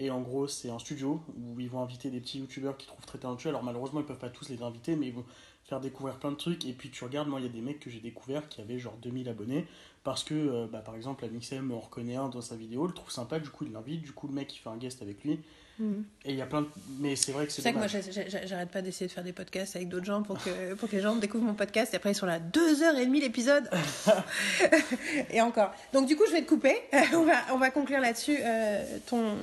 Et en gros, c'est un studio où ils vont inviter des petits YouTubeurs qu'ils trouvent très talentueux. Alors malheureusement, ils peuvent pas tous les inviter, mais ils vont faire découvrir plein de trucs. Et puis tu regardes, moi, il y a des mecs que j'ai découverts qui avaient genre 2000 abonnés. Parce que, euh, bah, par exemple, à Mixem, on reconnaît un dans sa vidéo, le trouve sympa, du coup, il l'invite. Du coup, le mec, il fait un guest avec lui. Mhm. Et il y a plein de... Mais c'est vrai que c'est C'est ça que moi, j'arrête pas d'essayer de faire des podcasts avec d'autres gens pour que, pour que les gens découvrent mon podcast. Et après, ils sont là, deux heures et demie l'épisode. et encore. Donc, du coup, je vais te couper. on, va, on va conclure là-dessus euh, ton,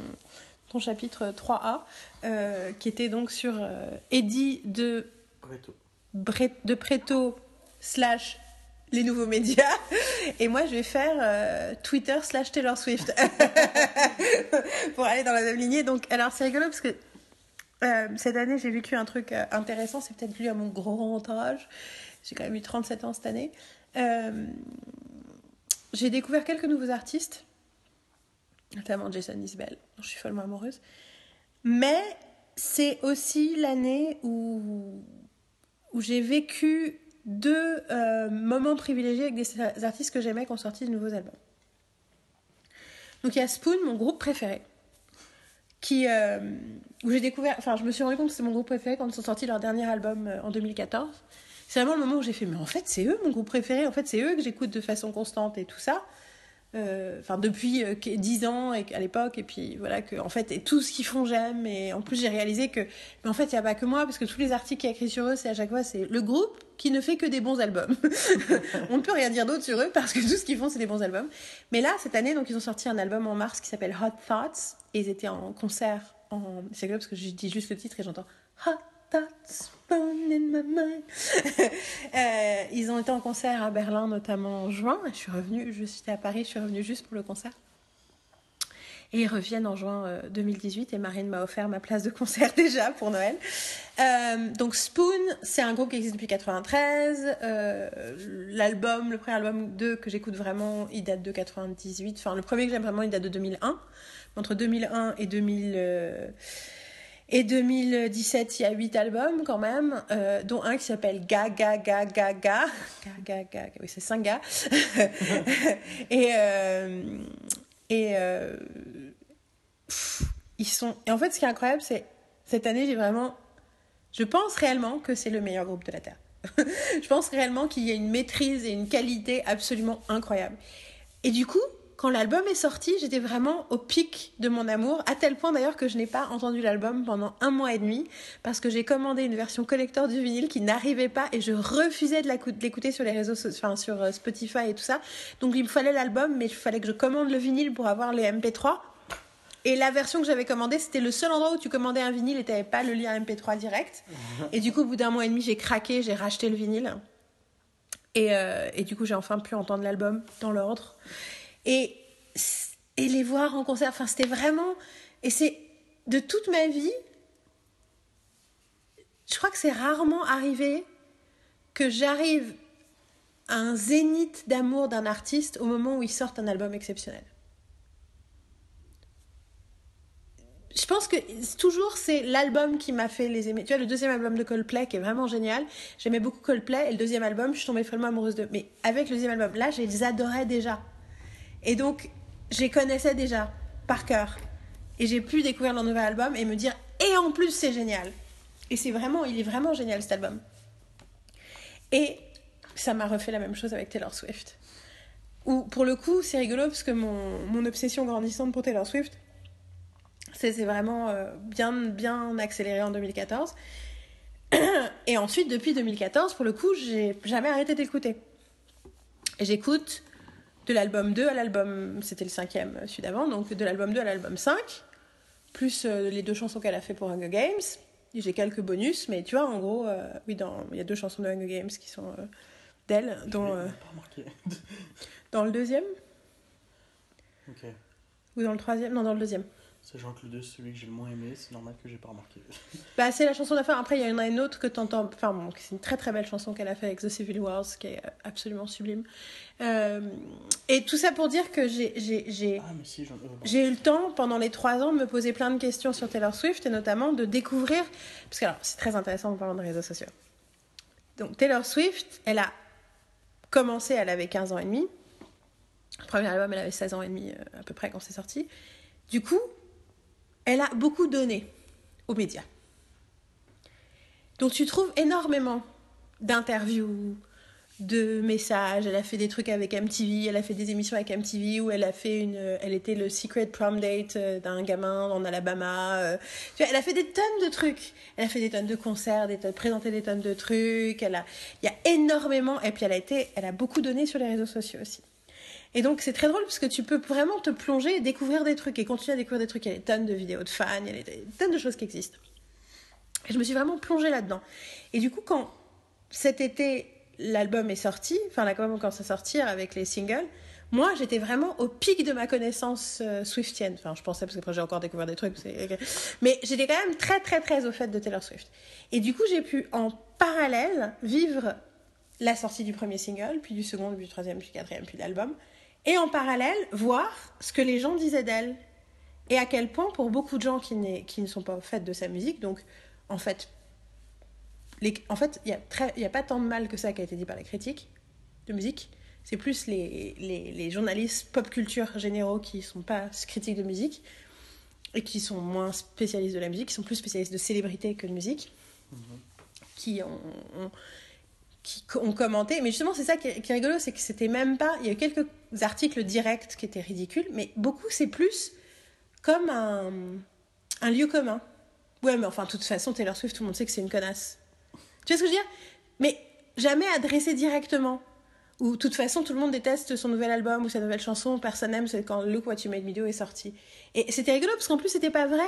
ton chapitre 3A, euh, qui était donc sur Eddie de, Breto. De Preto slash les nouveaux médias. Et moi, je vais faire euh, Twitter slash Taylor Swift. pour aller dans la même lignée. Donc, alors, c'est rigolo parce que euh, cette année, j'ai vécu un truc euh, intéressant. C'est peut-être dû à mon grand âge. J'ai quand même eu 37 ans cette année. J'ai découvert quelques nouveaux artistes, notamment Jason Isbell, je suis follement amoureuse. Mais c'est aussi l'année où, où j'ai vécu deux euh, moments privilégiés avec des artistes que j'aimais qui ont sorti de nouveaux albums. Donc il y a Spoon, mon groupe préféré, qui, euh, où j'ai découvert, enfin je me suis rendu compte que c'est mon groupe préféré quand ils ont sorti leur dernier album euh, en 2014. C'est vraiment le moment où j'ai fait, mais en fait c'est eux mon groupe préféré, en fait c'est eux que j'écoute de façon constante et tout ça. Euh, Enfin depuis euh, que- 10 ans et à l'époque et puis voilà que en fait et tout ce qu'ils font j'aime et en plus j'ai réalisé que mais en fait il y a pas que moi parce que tous les articles qu'il y a écrits sur eux c'est à chaque fois c'est le groupe qui ne fait que des bons albums. On ne peut rien dire d'autre sur eux parce que tout ce qu'ils font c'est des bons albums. Mais là cette année donc ils ont sorti un album en mars qui s'appelle Hot Thoughts et ils étaient en concert en c'est parce que je dis juste le titre et j'entends Hot Euh, ils ont été en concert à Berlin notamment en juin je suis revenue je suis à Paris je suis revenue juste pour le concert et ils reviennent en juin euh, 2018 et Marine m'a offert ma place de concert déjà pour Noël. Euh, donc Spoon, c'est un groupe qui existe depuis 93. Euh, L'album, le premier album 2 que j'écoute vraiment, il date de 98. Enfin, le premier que j'aime vraiment, il date de 2001. Entre 2001 et 2000... euh, et 2017, il y a 8 albums quand même, euh, dont un qui s'appelle Ga Ga Ga Ga Ga. Ga Ga Ga, oui, c'est 5 gars. et euh, et euh, pff, ils sont. Et en fait, ce qui est incroyable, c'est Cette année, j'ai vraiment. Je pense réellement que c'est le meilleur groupe de la Terre. je pense réellement qu'il y a une maîtrise et une qualité absolument incroyable. Et du coup, quand l'album est sorti, j'étais vraiment au pic de mon amour, à tel point d'ailleurs que je n'ai pas entendu l'album pendant un mois et demi, parce que j'ai commandé une version collector du vinyle qui n'arrivait pas et je refusais de l'écouter sur les réseaux, enfin sur euh, Spotify et tout ça. Donc il me fallait l'album, mais il fallait que je commande le vinyle pour avoir les MP3. Et la version que j'avais commandée, c'était le seul endroit où tu commandais un vinyle et tu n'avais pas le lien MP3 direct. Et du coup, au bout d'un mois et demi, j'ai craqué, j'ai racheté le vinyle. Et, euh, et du coup, j'ai enfin pu entendre l'album dans l'ordre. Et, les voir en concert, enfin, c'était vraiment. Et c'est de toute ma vie, je crois que c'est rarement arrivé que j'arrive à un zénith d'amour d'un artiste au moment où il sort un album exceptionnel. Je pense que toujours c'est l'album qui m'a fait les aimer. Tu vois, le deuxième album de Coldplay qui est vraiment génial. J'aimais beaucoup Coldplay et le deuxième album, je suis tombée follement amoureuse de. Mais avec le deuxième album, là, je les adorais déjà. Et donc, je les connaissais déjà par cœur. Et j'ai pu découvrir leur nouvel album et me dire, et en plus, c'est génial. Et c'est vraiment, il est vraiment génial cet album. Et ça m'a refait la même chose avec Taylor Swift. Où, pour le coup, c'est rigolo parce que mon, obsession grandissante pour Taylor Swift, c'est vraiment euh, bien, bien accéléré en 2014. Et ensuite, depuis 2014, pour le coup, j'ai jamais arrêté d'écouter. J'écoute de l'album 2 à l'album, c'était le cinquième, euh, celui d'avant, donc de l'album 2 à l'album 5, plus euh, les deux chansons qu'elle a fait pour Hunger Games. J'ai quelques bonus, mais tu vois, en gros, euh, oui, dans, il y a deux chansons de Hunger Games qui sont euh, d'elle, dont euh, dans le deuxième ok. ou dans le troisième, non, dans le deuxième. Sachant que le 2, c'est celui que j'ai le moins aimé, c'est normal que j'ai pas remarqué. Bah, c'est la chanson de la fin. Après, il y en a une autre que t'entends. Enfin, bon, c'est une très très belle chanson qu'elle a fait avec The Civil Wars, qui est euh, absolument sublime. Euh, et tout ça pour dire que j'ai, j'ai, j'ai, Ah, si, j'ai eu le temps pendant les trois ans de me poser plein de questions sur Taylor Swift et notamment de découvrir. Parce que alors, c'est très intéressant en parlant de réseaux sociaux. Donc, Taylor Swift, elle a commencé, elle avait 15 ans et demi. Le premier album, elle avait 16 ans et demi euh, à peu près quand c'est sorti. Du coup, elle a beaucoup donné aux médias. Donc tu trouves énormément d'interviews, de messages. Elle a fait des trucs avec MTV, elle a fait des émissions avec MTV où elle a fait une, elle était le secret prom date euh, d'un gamin en Alabama. euh. Tu vois, elle a fait des tonnes de trucs. Elle a fait des tonnes de concerts, des tonnes, présenté des tonnes de trucs. Elle a, il y a énormément. Et puis elle a été, elle a beaucoup donné sur les réseaux sociaux aussi. Et donc c'est très drôle parce que tu peux vraiment te plonger et découvrir des trucs et continuer à découvrir des trucs. Il y a des tonnes de vidéos de fans, il y a des tonnes de choses qui existent. Et je me suis vraiment plongée là-dedans. Et du coup, quand cet été, l'album est sorti, enfin l'album commence à sortir avec les singles, moi j'étais vraiment au pic de ma connaissance euh, Swiftienne. Enfin, je pensais parce que après j'ai encore découvert des trucs. Mais j'étais quand même très très très au fait de Taylor Swift. Et du coup, j'ai pu en parallèle vivre la sortie du premier single, puis du second, puis du troisième, puis du quatrième, puis de l'album. Et en parallèle, voir ce que les gens disaient d'elle. Et à quel point, pour beaucoup de gens qui, qui ne sont pas au fait de sa musique, donc en fait, les- en fait, il n'y a, a pas tant de mal que ça qui a été dit par les critiques de musique. C'est plus les, les, les journalistes pop culture généraux qui sont pas critiques de musique et qui sont moins spécialistes de la musique, qui sont plus spécialistes de célébrité que de musique, qui ont, ont- qui ont commenté. Mais justement, c'est ça qui est, rigolo, c'est que c'était même pas. Il y a eu quelques articles directs qui étaient ridicules, mais beaucoup, c'est plus comme un, lieu commun. Ouais, mais enfin, de toute façon, Taylor Swift, tout le monde sait que c'est une connasse. Tu vois ce que je veux dire? Mais jamais adressé directement. Ou de toute façon, tout le monde déteste son nouvel album ou sa nouvelle chanson, personne n'aime, quand Look What You Made Me Do est sorti. Et c'était rigolo parce qu'en plus, c'était pas vrai.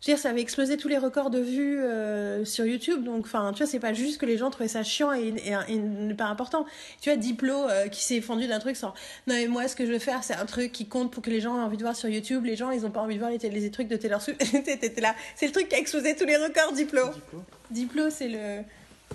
Je veux dire, ça avait explosé tous les records de vues euh, sur YouTube. Donc, enfin, tu vois, c'est pas juste que les gens trouvaient ça chiant et, et, et pas important. Tu vois, Diplo euh, qui s'est fendu d'un truc sans. Non, mais moi, ce que je veux faire, c'est un truc qui compte pour que les gens aient envie de voir sur YouTube. Les gens, ils ont pas envie de voir les, les trucs de Taylor Swift. T'étais là. C'est le truc qui a explosé tous les records, Diplo. Diplo. Diplo, c'est le.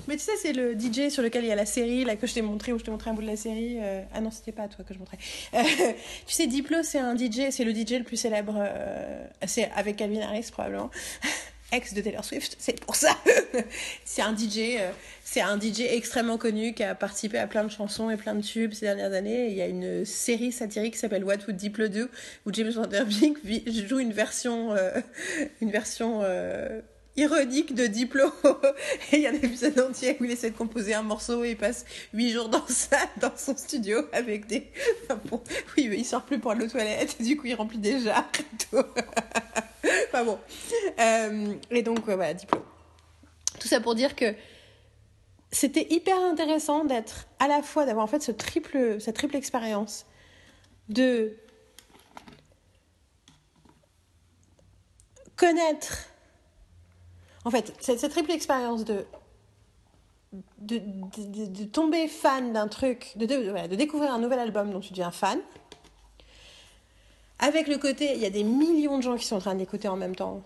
Mais tu sais, c'est le DJ sur lequel il y a la série, là, que je t'ai montré, où je t'ai montré un bout de la série. euh, Ah non, c'était pas à toi que je montrais. Euh, tu sais, Diplo, c'est un DJ, c'est le DJ le plus célèbre. euh, C'est avec Calvin Harris, probablement. Ex de Taylor Swift, c'est pour ça. c'est un DJ, c'est un DJ extrêmement connu qui a participé à plein de chansons et plein de tubes ces dernières années. Il y a une série satirique qui s'appelle What Would Diplo Do, où James Van Der Beek vi- joue une version, une version ironique de Diplo. et il y a un épisode entier où il essaie de composer un morceau et il passe huit jours dans, sa, dans son studio avec des. Enfin, bon, oui, il sort plus pour aller aux toilettes et du coup il remplit des jarres enfin bon. Euh, et donc, voilà, Diplo. Tout ça pour dire que c'était hyper intéressant d'être à la fois d'avoir en fait ce triple, cette triple expérience de connaître en fait cette, cette triple expérience de de, de, tomber fan d'un truc, de, découvrir un nouvel album dont tu deviens fan, avec le côté, il y a des millions de gens qui sont en train de l'écouter en même temps.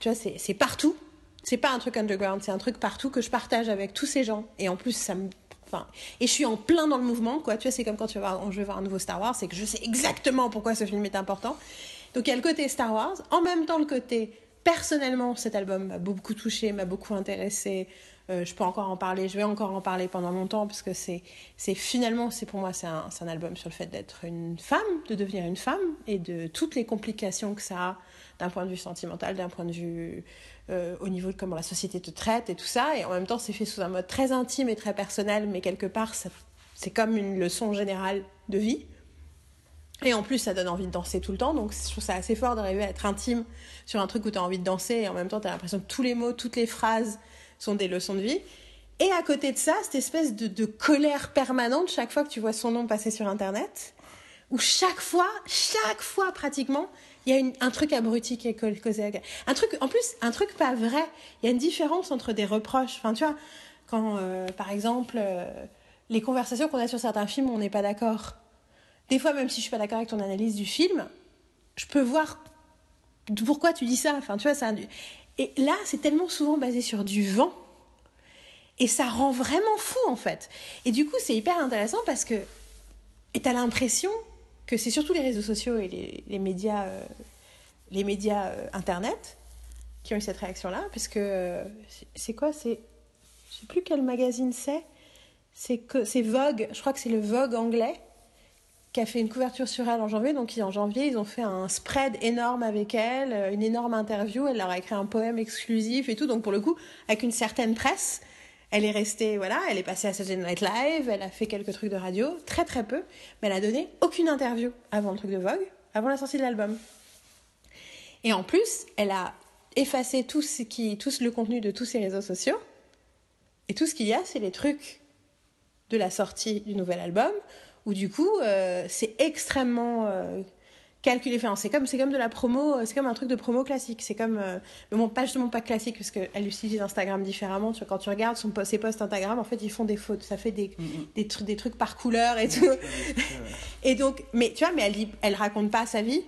Tu vois, c'est partout. C'est pas un truc underground, c'est un truc partout que je partage avec tous ces gens. Et en plus, ça me. Enfin, et je suis en plein dans le mouvement, quoi. Tu vois, c'est comme quand tu vas je vais voir un nouveau Star Wars, c'est que je sais exactement pourquoi ce film est important. Donc il y a le côté Star Wars, en même temps le côté personnellement, cet album m'a beaucoup touché, m'a beaucoup intéressé. Euh, je peux encore en parler, je vais encore en parler pendant longtemps parce que c'est, finalement, c'est pour moi, c'est un, un album sur le fait d'être une femme, de devenir une femme et de toutes les complications que ça a d'un point de vue sentimental, d'un point de vue euh, au niveau de comment la société te traite et tout ça. Et en même temps, c'est fait sous un mode très intime et très personnel, mais quelque part, c'est comme une leçon générale de vie. Et en plus, ça donne envie de danser tout le temps. Donc, je trouve ça assez fort d'arriver à être intime sur un truc où tu as envie de danser et en même temps, tu as l'impression que tous les mots, toutes les phrases sont des leçons de vie. Et à côté de ça, cette espèce de, de colère permanente chaque fois que tu vois son nom passer sur Internet, où chaque fois, chaque fois pratiquement, il y a une- un truc abruti qui est causé. Un truc, en plus, un truc pas vrai. Il y a une différence entre des reproches. Enfin, tu vois, quand, euh, par exemple, euh, les conversations qu'on a sur certains films, on n'est pas d'accord. Des fois, même si je suis pas d'accord avec ton analyse du film, je peux voir pourquoi tu dis ça. Enfin, tu vois, ça. Et là, c'est tellement souvent basé sur du vent. Et ça rend vraiment fou, en fait. Et du coup, c'est hyper intéressant parce que. Et t'as l'impression que c'est surtout les réseaux sociaux et les, médias, euh, les médias euh, internet qui ont eu cette réaction-là. Parce que. euh, c'est quoi C'est. Je sais plus quel magazine c'est. C'est que c'est Vogue. Je crois que c'est le Vogue anglais qui a fait une couverture sur elle en janvier. Donc en janvier, ils ont fait un spread énorme avec elle, euh, une énorme interview. Elle leur a écrit un poème exclusif et tout. Donc pour le coup, avec une certaine presse, elle est restée, voilà, elle est passée à Saturday Night Live, elle a fait quelques trucs de radio, très très peu, mais elle a donné aucune interview avant le truc de Vogue, avant la sortie de l'album. Et en plus, elle a effacé tout, ce qui, tout le contenu de tous ses réseaux sociaux. Et tout ce qu'il y a, c'est les trucs de la sortie du nouvel album, où du coup, euh, c'est extrêmement euh, calculé. Enfin, c'est comme, c'est comme de la promo, euh, c'est comme un truc de promo classique. C'est comme, euh, mais bon, pas justement pas classique, parce qu'elle utilise Instagram différemment. Tu vois, quand tu regardes son, ses posts Instagram, en fait, ils font des fautes. Ça fait des, des, trucs, des trucs par couleur et tout. Et donc, mais tu vois, mais elle, dit, elle raconte pas sa vie.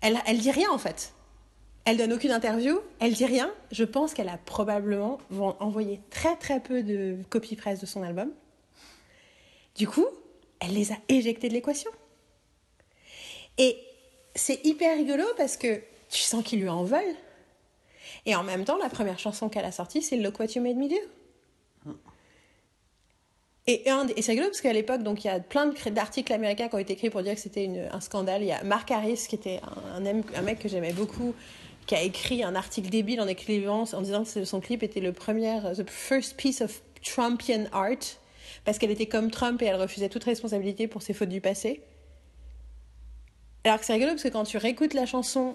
Elle, elle dit rien, en fait. Elle donne aucune interview, elle dit rien. Je pense qu'elle a probablement envoyé très très peu de copies presse de son album. Du coup, elle les a éjectés de l'équation. Et c'est hyper rigolo parce que tu sens qu'ils lui en veulent. Et en même temps, la première chanson qu'elle a sortie, c'est Look What You Made Me Do. Et, c'est rigolo parce qu'à l'époque, il y a plein d'articles américains qui ont été écrits pour dire que c'était un scandale. Il y a Mark Harris, qui était un, un, un mec que j'aimais beaucoup, qui a écrit un article débile en écrivant, en disant que son clip était le premier, the first piece of Trumpian art, parce qu'elle était comme Trump et elle refusait toute responsabilité pour ses fautes du passé. Alors que c'est rigolo parce que quand tu réécoutes la chanson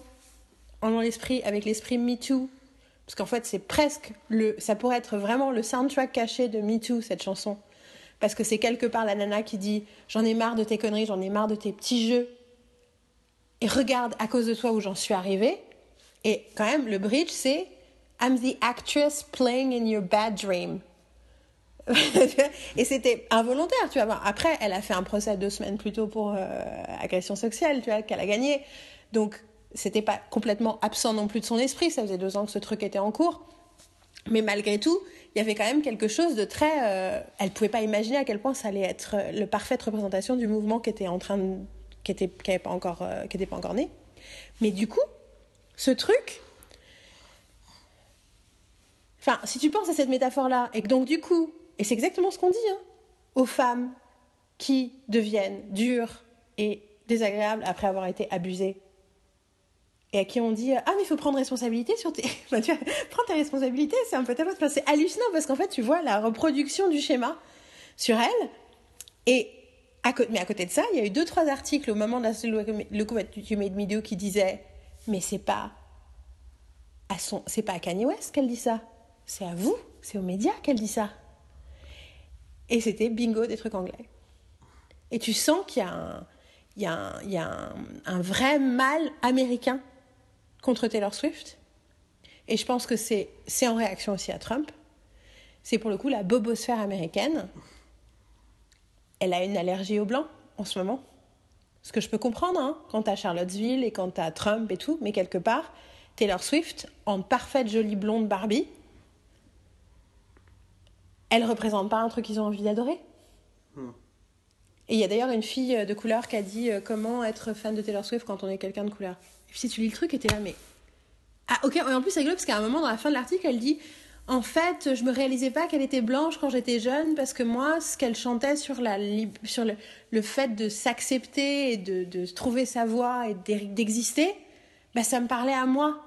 en l'esprit, avec l'esprit Me Too, parce qu'en fait c'est presque le, ça pourrait être vraiment le soundtrack caché de Me Too cette chanson, parce que c'est quelque part la nana qui dit j'en ai marre de tes conneries, j'en ai marre de tes petits jeux, et regarde à cause de toi où j'en suis arrivée. Et quand même le bridge c'est I'm the actress playing in your bad dream. Et c'était involontaire, tu vois. Après, elle a fait un procès deux semaines plus tôt pour euh, agression sexuelle, tu vois, qu'elle a gagné. Donc, c'était pas complètement absent non plus de son esprit. Ça faisait deux ans que ce truc était en cours. Mais malgré tout, il y avait quand même quelque chose de très. Euh, elle pouvait pas imaginer à quel point ça allait être euh, le parfaite représentation du mouvement qui était en train de, qui était, qui avait pas encore, euh, qui était pas encore né. Mais du coup, ce truc. Enfin, si tu penses à cette métaphore-là, et que donc du coup, et c'est exactement ce qu'on dit, hein, aux femmes qui deviennent dures et désagréables après avoir été abusées et à qui on dit Ah, mais il faut prendre responsabilité sur tes. Vois, prends tes responsabilités, c'est un peu ta faute. C'est hallucinant parce qu'en fait, tu vois la reproduction du schéma sur elle. Et mais à côté de ça, il y a eu deux, trois articles au moment de la le coup You Made Me Do qui disaient Mais c'est pas son, c'est pas à Kanye West qu'elle dit ça, c'est à vous, c'est aux médias qu'elle dit ça. Et c'était bingo des trucs anglais. Et tu sens qu'il y a un, il y a un, il y a un, vrai mal américain contre Taylor Swift. Et je pense que c'est, c'est en réaction aussi à Trump. C'est pour le coup la bobosphère américaine. Elle a une allergie au blanc en ce moment. Ce que je peux comprendre hein, quand t'as Charlottesville et quand t'as Trump et tout, mais quelque part, Taylor Swift, en parfaite jolie blonde Barbie, elle représente pas un truc qu'ils ont envie d'adorer. Hmm. Et il y a d'ailleurs une fille de couleur qui a dit euh, comment être fan de Taylor Swift quand on est quelqu'un de couleur. Et puis si tu lis le truc, et t'es là, mais. Ah, ok, et en plus, c'est rigolo parce qu'à un moment dans la fin de l'article, elle dit En fait, je me réalisais pas qu'elle était blanche quand j'étais jeune parce que moi, ce qu'elle chantait sur, la, sur le, le fait de s'accepter et de, de trouver sa voix et d'e- d'exister, bah, ça me parlait à moi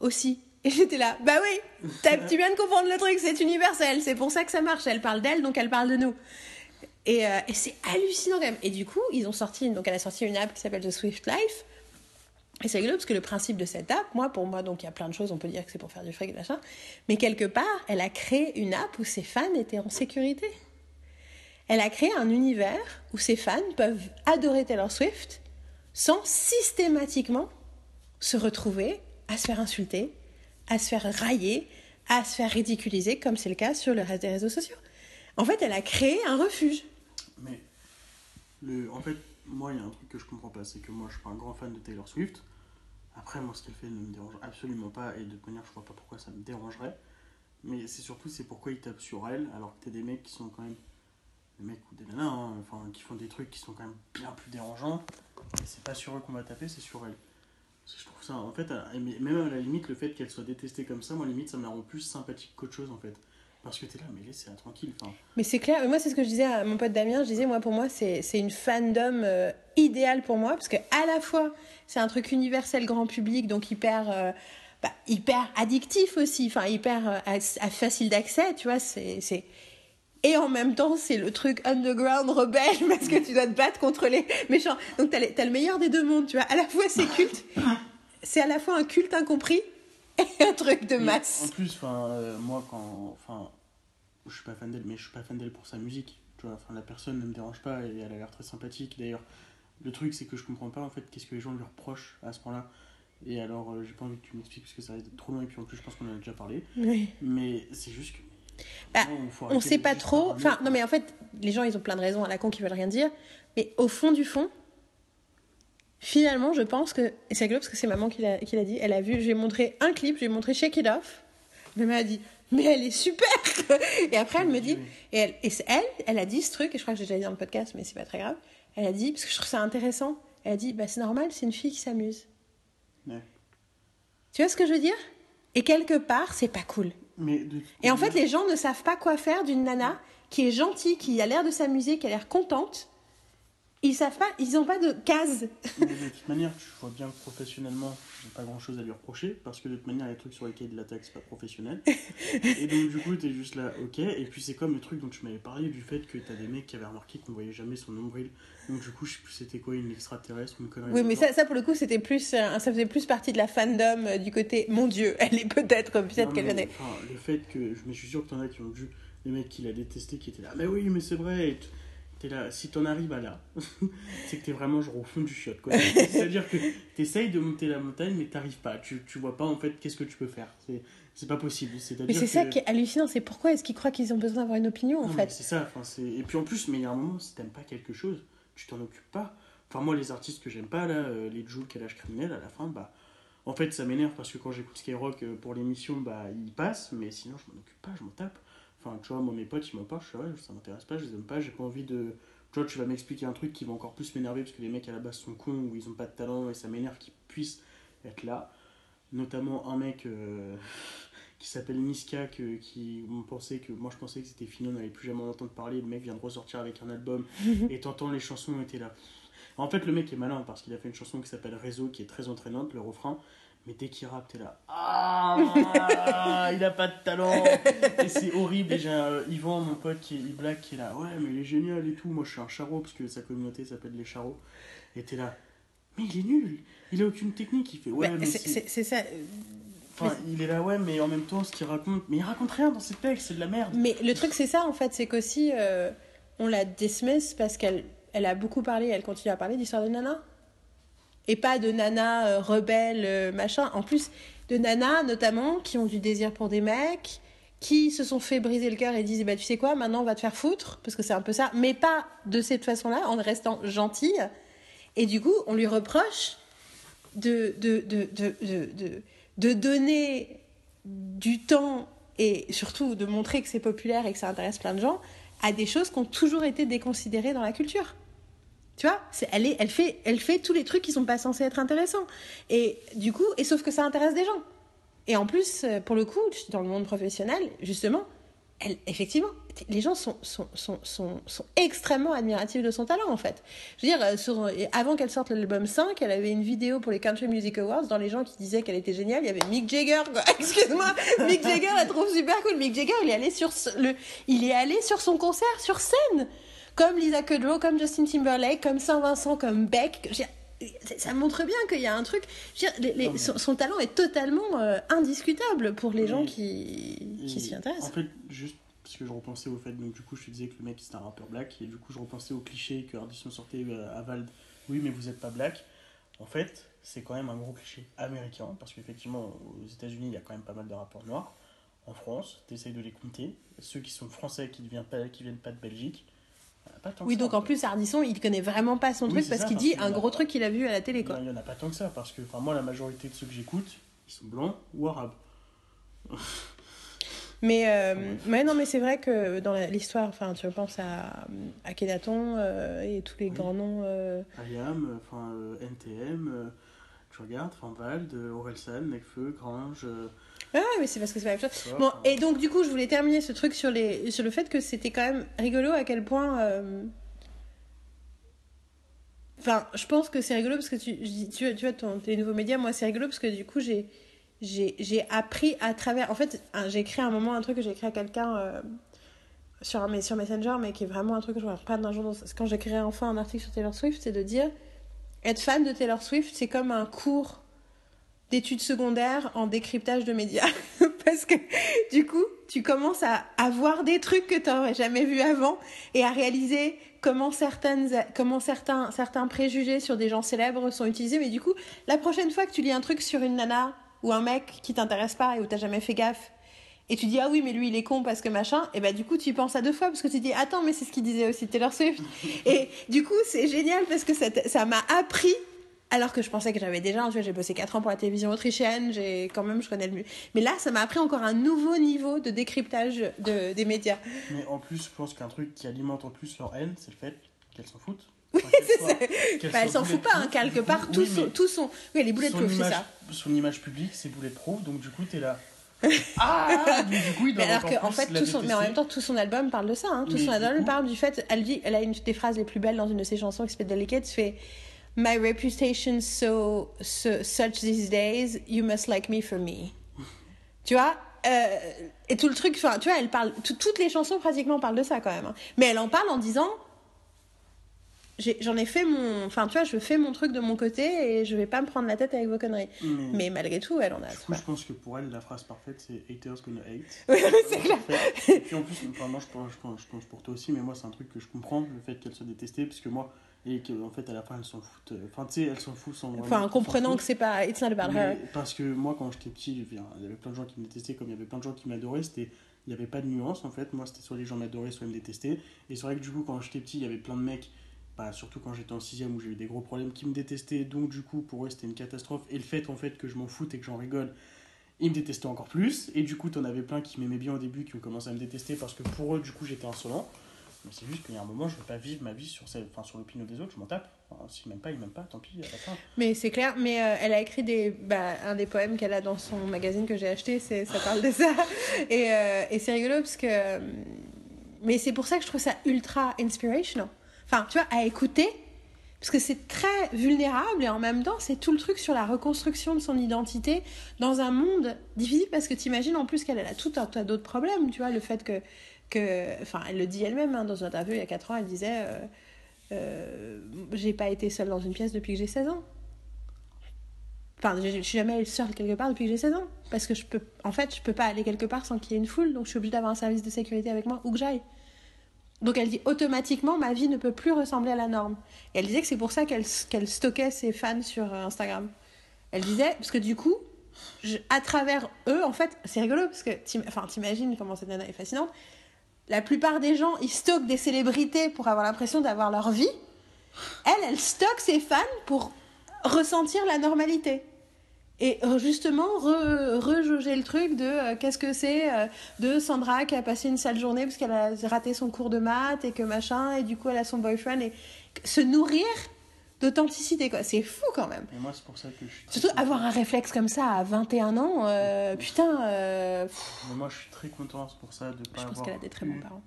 aussi. Et j'étais là, bah oui, tu viens de comprendre le truc, c'est universel, c'est pour ça que ça marche. Elle parle d'elle, donc elle parle de nous. Et, euh, et c'est hallucinant quand même. Et du coup, ils ont sorti, donc elle a sorti une app qui s'appelle The Swift Life. Et c'est rigolo parce que le principe de cette app, moi, pour moi, donc il y a plein de choses, on peut dire que c'est pour faire du fric, machin. Mais quelque part, elle a créé une app où ses fans étaient en sécurité. Elle a créé un univers où ses fans peuvent adorer Taylor Swift sans systématiquement se retrouver à se faire insulter, à se faire railler, à se faire ridiculiser, comme c'est le cas sur le reste des réseaux sociaux. En fait, elle a créé un refuge. Mais, le, en fait, moi, il y a un truc que je comprends pas, c'est que moi, je suis pas un grand fan de Taylor Swift. Après, moi, ce qu'elle fait ne me dérange absolument pas, et de toute manière, je vois pas pourquoi ça me dérangerait. Mais c'est surtout, c'est pourquoi ils tapent sur elle, alors que t'as des mecs qui sont quand même. Des mecs ou des nanas, hein, enfin, qui font des trucs qui sont quand même bien plus dérangeants. Et c'est pas sur eux qu'on va taper, c'est sur elle. Parce que je trouve ça, en fait, et même à la limite, le fait qu'elle soit détestée comme ça, moi, limite, ça me la rend plus sympathique qu'autre chose, en fait. Parce que t'es là, mais laissez-la tranquille. Enfin, Mais c'est clair, moi c'est ce que je disais à mon pote Damien, je disais moi pour moi c'est une fandom euh, idéale pour moi parce que à la fois c'est un truc universel grand public donc hyper euh, bah, hyper addictif aussi, enfin hyper euh, facile d'accès, tu vois, c'est et en même temps, c'est le truc underground rebelle parce que tu dois te battre contre les méchants. Donc t'as, le meilleur des deux mondes, tu vois. À la fois c'est culte, c'est à la fois un culte incompris et un truc de masse. En plus, euh, moi, quand. Enfin, je suis pas fan d'elle, mais je suis pas fan d'elle pour sa musique. Tu vois, enfin, la personne ne me dérange pas et elle a l'air très sympathique. D'ailleurs, le truc, c'est que je comprends pas en fait qu'est-ce que les gens lui reprochent à ce point-là. Et alors, euh, j'ai pas envie que tu m'expliques parce que ça risque d'être trop long et puis en plus, je pense qu'on en a déjà parlé. Oui. Mais c'est juste que. Bah, on arrêter sait pas trop. Enfin, non, mais en fait, les gens, ils ont plein de raisons à la con qui veulent rien dire. Mais au fond du fond, finalement, je pense que. Et c'est rigolo parce que c'est maman qui l'a dit. Elle a vu, je lui ai montré un clip, je lui ai montré Shake It Off. Ma mère a dit, mais elle est super Et après, elle me dit. Et, elle, et elle, elle a dit ce truc, et je crois que j'ai déjà dit dans le podcast, mais c'est pas très grave. Elle a dit, parce que je trouve ça intéressant, elle a dit, bah c'est normal, c'est une fille qui s'amuse. Ouais. Tu vois ce que je veux dire? Et quelque part, c'est pas cool. Et en fait, les gens ne savent pas quoi faire d'une nana qui est gentille, qui a l'air de s'amuser, qui a l'air contente. Ils savent pas, ils n'ont pas de case. Mais de toute manière, tu vois bien que professionnellement, j'ai pas grand chose à lui reprocher parce que de toute manière, les trucs sur lesquels il attaque, c'est pas professionnel. et donc, du coup, t'es juste là, ok. Et puis, c'est comme le truc dont tu m'avais parlé du fait que t'as des mecs qui avaient remarqué qu'on voyait jamais son nombril. Donc, du coup, je sais plus c'était quoi, une extraterrestre une connerie. Oui, mais ça, ça pour le coup, c'était plus, euh, ça faisait plus partie de la fandom euh, du côté, mon Dieu, elle est peut-être, peut-être Non, qu'elle mais, venait. enfin, le fait que, je me suis sûr que t'en as qui ont vu les mecs qui l'a détesté, qui étaient là, mais oui, mais c'est vrai. Et là, si t'en arrives à là, c'est que t'es vraiment genre au fond du chiotte. quoi. C'est-à-dire que t'essayes de monter la montagne, mais t'arrives pas. Tu, tu vois pas en fait qu'est-ce que tu peux faire. C'est, c'est pas possible. Mais c'est que... ça qui est hallucinant, c'est pourquoi est-ce qu'ils croient qu'ils ont besoin d'avoir une opinion, en Non, fait? C'est ça. Et puis en plus, mais il y a un moment, si t'aimes pas quelque chose, tu t'en occupes pas. Enfin, moi, les artistes que j'aime pas, là, euh, les Jules, Kalash Criminel, à la fin, bah. En fait, ça m'énerve parce que quand j'écoute Skyrock euh, pour l'émission, bah, ils passent, mais sinon, je m'en occupe pas, je m'en tape. Enfin, tu vois, moi, mes potes, ils m'en parlent, je suis ouais, ça m'intéresse pas, je les aime pas, j'ai pas envie de. Tu vois, tu vas m'expliquer un truc qui va encore plus m'énerver parce que les mecs à la base sont cons ou ils ont pas de talent et ça m'énerve qu'ils puissent être là. Notamment un mec euh, qui s'appelle Niska, que, qui on pensait que. Moi, je pensais que c'était fini, on n'allait plus jamais en entendre parler. Le mec vient de ressortir avec un album et t'entends les chansons étaient là. En fait, le mec est malin parce qu'il a fait une chanson qui s'appelle Réseau qui est très entraînante, le refrain. Mais dès qu'il rappe, t'es là. Ah Il a pas de talent Et c'est horrible. Et j'ai un- Yvan, mon pote qui est black, qui est là. Ouais, mais il est génial et tout. Moi, je suis un charreau parce que sa communauté s'appelle les charreaux. Et t'es là. Mais il est nul Il a aucune technique. Il fait. Ouais, mais c'est c'est ça. Enfin, il est là, ouais, mais en même temps, ce qu'il raconte. Mais il raconte rien dans ses textes, c'est de la merde. Mais le truc, c'est ça, en fait, c'est qu'aussi, euh, on la dismiss parce qu'elle elle a beaucoup parlé, elle continue à parler d'histoire de nana. Et pas de nana euh, rebelle, euh, machin. En plus, de nanas, notamment, qui ont du désir pour des mecs, qui se sont fait briser le cœur et disent, bah, tu sais quoi, maintenant, on va te faire foutre, parce que c'est un peu ça. Mais pas de cette façon-là, en restant gentille. Et du coup, on lui reproche de, de, de, de, de donner du temps et surtout de montrer que c'est populaire et que ça intéresse plein de gens à des choses qui ont toujours été déconsidérées dans la culture. Tu vois, elle, elle, fait, tous les trucs qui sont pas censés être intéressants. Et du coup, et sauf que ça intéresse des gens. Et en plus, euh, pour le coup, dans le monde professionnel, justement, elle, effectivement, les gens sont, extrêmement admiratifs de son talent, en fait. Je veux dire, euh, et avant qu'elle sorte l'album 5, elle avait une vidéo pour les Country Music Awards dans les gens qui disaient qu'elle était géniale. Il y avait Mick Jagger. Excuse-moi, Mick Jagger la trouve super cool. Mick Jagger, il est allé sur son concert, sur scène. Comme Lisa Kudrow, comme Justin Timberlake, comme Saint-Vincent, comme Beck. Ça montre bien qu'il y a un truc. Les- les- son, son talent est totalement euh, indiscutable pour les gens qui, s'y intéressent. En fait, juste parce que je repensais au fait, donc du coup, je te disais que le mec c'était un rappeur black, et du coup, je repensais au cliché que Ardisson sortait euh, à Vald. Oui, mais vous êtes pas black. En fait, c'est quand même un gros cliché américain, parce qu'effectivement, aux États-Unis, il y a quand même pas mal de rappeurs noirs. En France, tu essayes de les compter. Ceux qui sont français, qui ne viennent pas, qui viennent pas de Belgique, euh, pas tant que Oui, ça, donc en plus, Ardisson, il connaît vraiment pas son Oui, truc parce qu'il dit un a- gros truc qu'il a vu à la télé, quoi. Il n'y en a pas tant que ça, parce que enfin, moi, la majorité de ceux que j'écoute, ils sont blancs ou arabes. Mais, euh, mais non, mais c'est vrai que dans l'histoire, enfin, tu repenses à, à Kenaton euh, et tous les Oui. grands noms. euh, IAM, enfin euh, NTM, regardes, enfin Vald, euh, Orelsan, Necfeu, Grange. euh, Ah ouais, mais c'est parce que c'est pas la même chose. Bon, et donc du coup, je voulais terminer ce truc sur, les, sur le fait que c'était quand même rigolo à quel point. euh, Enfin, je pense que c'est rigolo parce que tu, je tu, tu vois, ton, tes nouveaux médias, moi c'est rigolo parce que du coup, j'ai, j'ai, j'ai appris à travers. En fait, j'ai écrit à un moment un truc que j'ai écrit à quelqu'un euh, sur, sur Messenger, mais qui est vraiment un truc que je ne pas d'un jour. dans- Quand j'écrirai enfin un article sur Taylor Swift, c'est de dire être fan de Taylor Swift, c'est comme un cours d'études secondaires en décryptage de médias. Parce que du coup, tu commences à, à voir des trucs que tu n'aurais jamais vus avant et à réaliser comment, certaines, comment certains, certains préjugés sur des gens célèbres sont utilisés. Mais du coup, la prochaine fois que tu lis un truc sur une nana ou un mec qui t'intéresse pas et où tu jamais fait gaffe, et tu dis ah oui mais lui il est con parce que machin et bah du coup tu y penses à deux fois parce que tu dis attends mais c'est ce qu'il disait aussi Taylor Swift et du coup c'est génial parce que ça m'a appris alors que je pensais que j'avais déjà, tu vois, j'ai bossé 4 ans pour la télévision autrichienne, j'ai quand même, je connais le mieux. Mais là, ça m'a appris encore un nouveau niveau de décryptage de, des médias. Mais en plus, je pense qu'un truc qui alimente en plus leur haine, c'est le fait qu'elles s'en foutent. Oui, Enfin, c'est ça. Bah, elle s'en fout pas, hein, quelque part, tous sont, tous sont. Oui, les boulettes proof, c'est ça. Son image publique, c'est bulletproof, donc du coup, t'es là. Ah Du coup, ils Mais doivent alors qu'en plus fait, tout son, mais en même temps, tout son album parle de ça. Hein. Tout Mais son album parle du fait. Elle dit, elle a une des phrases les plus belles dans une de ses chansons qui s'appelle Delicate. Tu fais My reputation so, so such these days, you must like me for me. tu vois euh, Et tout le truc, enfin, tu vois, elle parle. tout- toutes les chansons pratiquement parlent de ça quand même. hein. Mais elle en parle en disant. J'en ai, fait mon. Enfin, tu vois, je fais mon truc de mon côté et je vais pas me prendre la tête avec vos conneries. Mais, Mais malgré tout, elle en a. du coup, je pense que pour elle, la phrase parfaite, c'est haters gonna hate. Oui, c'est clair. Et puis en plus, enfin, moi je pense, je, pense, je pense pour toi aussi, mais moi c'est un truc que je comprends, le fait qu'elle soit détestée, parce que moi, et qu'en fait à la fin elle s'en fout. euh, Enfin, tu sais, elle s'en fout sans. Enfin, comprenant que c'est pas. It's not about her. Parce que moi, quand j'étais petit, il y avait plein de gens qui me détestaient, comme il y avait plein de gens qui m'adoraient. C'était, il n'y avait pas de nuance en fait. Moi, c'était soit les gens m'adoraient, soit ils me détestaient. Et c'est vrai que du coup, quand j'étais petit, il y avait plein de mecs, bah, surtout quand j'étais en 6 où j'ai eu des gros problèmes, qui me détestaient. Donc, du coup, pour eux, c'était une catastrophe. Et le fait en fait que je m'en foute et que j'en rigole, ils me détestaient encore plus. Et du coup, t'en avais plein qui m'aimaient bien au début, qui ont commencé à me détester parce que pour eux, du coup, j'étais insolent. Mais c'est juste qu'il y a un moment, je veux pas vivre ma vie sur, celle, enfin, sur l'opinion des autres, je m'en tape. Enfin, S'ils m'aiment pas, ils m'aiment pas, tant pis. Mais c'est clair, mais euh, elle a écrit des, bah, un des poèmes qu'elle a dans son magazine que j'ai acheté, ça parle de ça. Et, euh, et c'est rigolo parce que. euh, Mais c'est pour ça que je trouve ça ultra inspirational. Enfin, tu vois, à écouter. Parce que c'est très vulnérable et en même temps, c'est tout le truc sur la reconstruction de son identité dans un monde difficile parce que t'imagines en plus qu'elle elle a tout un tas d'autres problèmes, tu vois, le fait que, que. Enfin, elle le dit elle-même hein, dans une interview il y a 4 ans, elle disait euh, euh, J'ai pas été seule dans une pièce depuis que j'ai 16 ans. Enfin, je je suis jamais allée seule quelque part depuis que j'ai 16 ans. Parce que je peux. En fait, je peux pas aller quelque part sans qu'il y ait une foule, donc je suis obligée d'avoir un service de sécurité avec moi où que j'aille. Donc elle dit automatiquement ma vie ne peut plus ressembler à la norme. Et elle disait que c'est pour ça qu'elle stockait ses fans sur euh, Instagram. Elle disait parce que du coup, à travers eux, en fait, c'est rigolo parce que enfin t'imagines comment cette nana est fascinante. La plupart des gens, ils stockent des célébrités pour avoir l'impression d'avoir leur vie. Elle, elle stocke ses fans pour ressentir la normalité. Et euh, justement, re- rejauger le truc de euh, qu'est-ce que c'est euh, de Sandra qui a passé une sale journée parce qu'elle a raté son cours de maths et que machin, et du coup elle a son boyfriend, et se nourrir d'authenticité, quoi. C'est fou quand même. Et moi, c'est pour ça que je suis. Surtout content. avoir un réflexe comme ça à 21 ans, euh, putain, Mais moi, je suis très content c'est pour ça de pas je pense qu'elle a des très bons parents.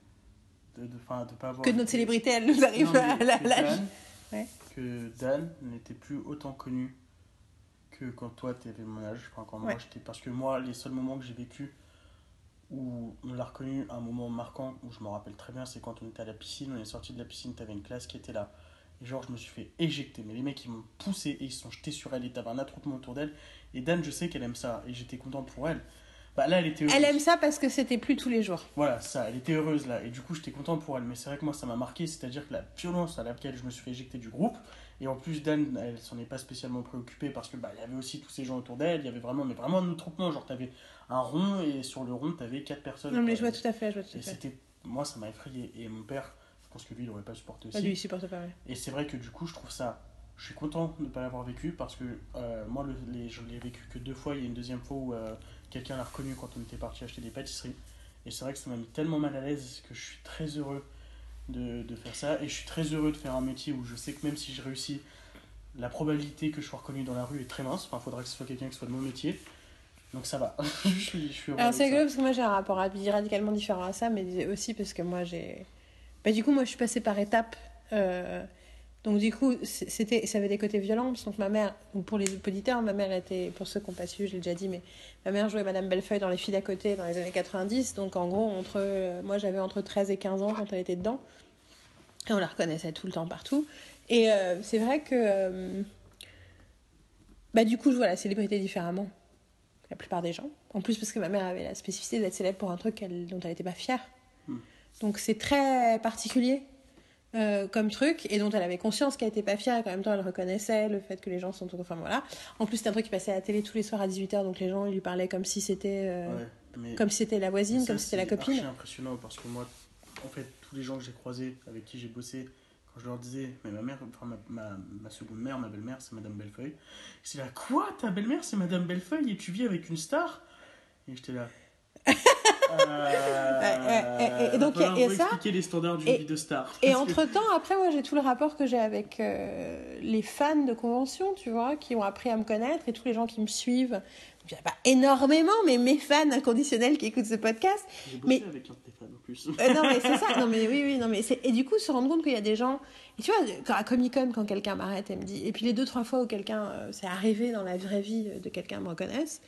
De, de, de pas avoir. Que notre célébrité, elle nous arrive Non, à l'âge. Ouais. Que Dan n'était plus autant connu que quand toi t'avais mon âge. Enfin, quand moi j'étais. Parce que moi, les seuls moments que j'ai vécu où on l'a reconnu, un moment marquant où je me rappelle très bien, c'est quand on était à la piscine, on est sorti de la piscine, t'avais une classe qui était là. Et genre, je me suis fait éjecter. Mais les mecs, ils m'ont poussé et ils se sont jetés sur elle et t'avais un attroupement autour d'elle. Et Dan, je sais qu'elle aime ça. Et j'étais content pour elle. Bah là, elle était heureuse. Elle aime ça parce que c'était plus tous les jours. Voilà, ça, elle était heureuse là, et du coup j'étais content pour elle, mais c'est vrai que moi ça m'a marqué, c'est-à-dire que la violence à laquelle je me suis fait éjecter du groupe, et en plus Dan, elle s'en est pas spécialement préoccupée parce que bah il y avait aussi tous ces gens autour d'elle, il y avait vraiment, mais vraiment un attroupement, genre t'avais un rond et sur le rond t'avais quatre personnes. Non, mais je vois tout à fait, je vois tout Et à fait. c'était, moi ça m'a effrayé, et mon père, je pense que lui il aurait pas supporté aussi. Ah, lui, il supporte pas. ouais. Et c'est vrai que du coup, je trouve ça. Je suis content de ne pas l'avoir vécu parce que euh, moi, le, les, je l'ai vécu que deux fois. Il y a une deuxième fois où euh, quelqu'un l'a reconnu quand on était parti acheter des pâtisseries. Et c'est vrai que ça m'a mis tellement mal à l'aise que je suis très heureux de, de faire ça. Et je suis très heureux de faire un métier où je sais que même si je réussis, la probabilité que je sois reconnu dans la rue est très mince. Enfin, il faudra que ce soit quelqu'un qui soit de mon métier. Donc ça va. je, suis, je suis heureux. Alors c'est rigolo parce que moi j'ai un rapport radi- radicalement différent à ça, mais aussi parce que moi j'ai. Bah, du coup, moi je suis passée par étapes. euh, Donc du coup, c'était, ça avait des côtés violents. Donc ma mère, donc pour les auditeurs, ma mère était, pour ceux qui n'ont pas su, je l'ai déjà dit, mais ma mère jouait Madame Bellefeuille dans Les filles d'à côté dans les années 90. Donc en gros, entre, euh, moi j'avais entre 13 et 15 ans quand elle était dedans. Et on la reconnaissait tout le temps partout. Et euh, c'est vrai que... euh, bah du coup, je vois la célébrité différemment la plupart des gens. En plus, parce que ma mère avait la spécificité d'être célèbre pour un truc dont elle n'était pas fière. Hmm. Donc c'est très particulier euh, comme truc, et dont elle avait conscience qu'elle n'était pas fière, et qu'en même temps elle reconnaissait le fait que les gens sont... Enfin voilà. En plus, c'était un truc qui passait à la télé tous les soirs à 18h, donc les gens ils lui parlaient comme si c'était euh, Ouais, comme si c'était la voisine, Ça, comme si c'était la c'est copine. archi impressionnant parce que moi, en fait, tous les gens que j'ai croisés, avec qui j'ai bossé, quand je leur disais, mais ma mère, enfin ma, ma, ma seconde mère, ma belle-mère, c'est Madame Bellefeuille. C'est là, quoi Ta belle-mère, c'est Madame Bellefeuille et tu vis avec une star? Et j'étais là. Euh, et- donc, il y a ça. expliquer les standards d'une Et- vie de star. Et Parce que- entre-temps, après, moi, j'ai tout le rapport que j'ai avec euh, les fans de convention, tu vois, qui ont appris à me connaître et tous les gens qui me suivent. Il n'y a pas énormément, mais mes fans inconditionnels qui écoutent ce podcast. J'ai bossé mais- avec un Stéphane en plus. Euh, non, mais c'est ça. Non, mais oui, oui, non, mais. Et du coup, se rendre compte qu'il y a des gens. Et tu vois, quand, à Comic Con, quand quelqu'un m'arrête et me dit. Et puis les deux, trois fois où quelqu'un. euh, c'est arrivé dans la vraie vie euh, de quelqu'un me reconnaisse.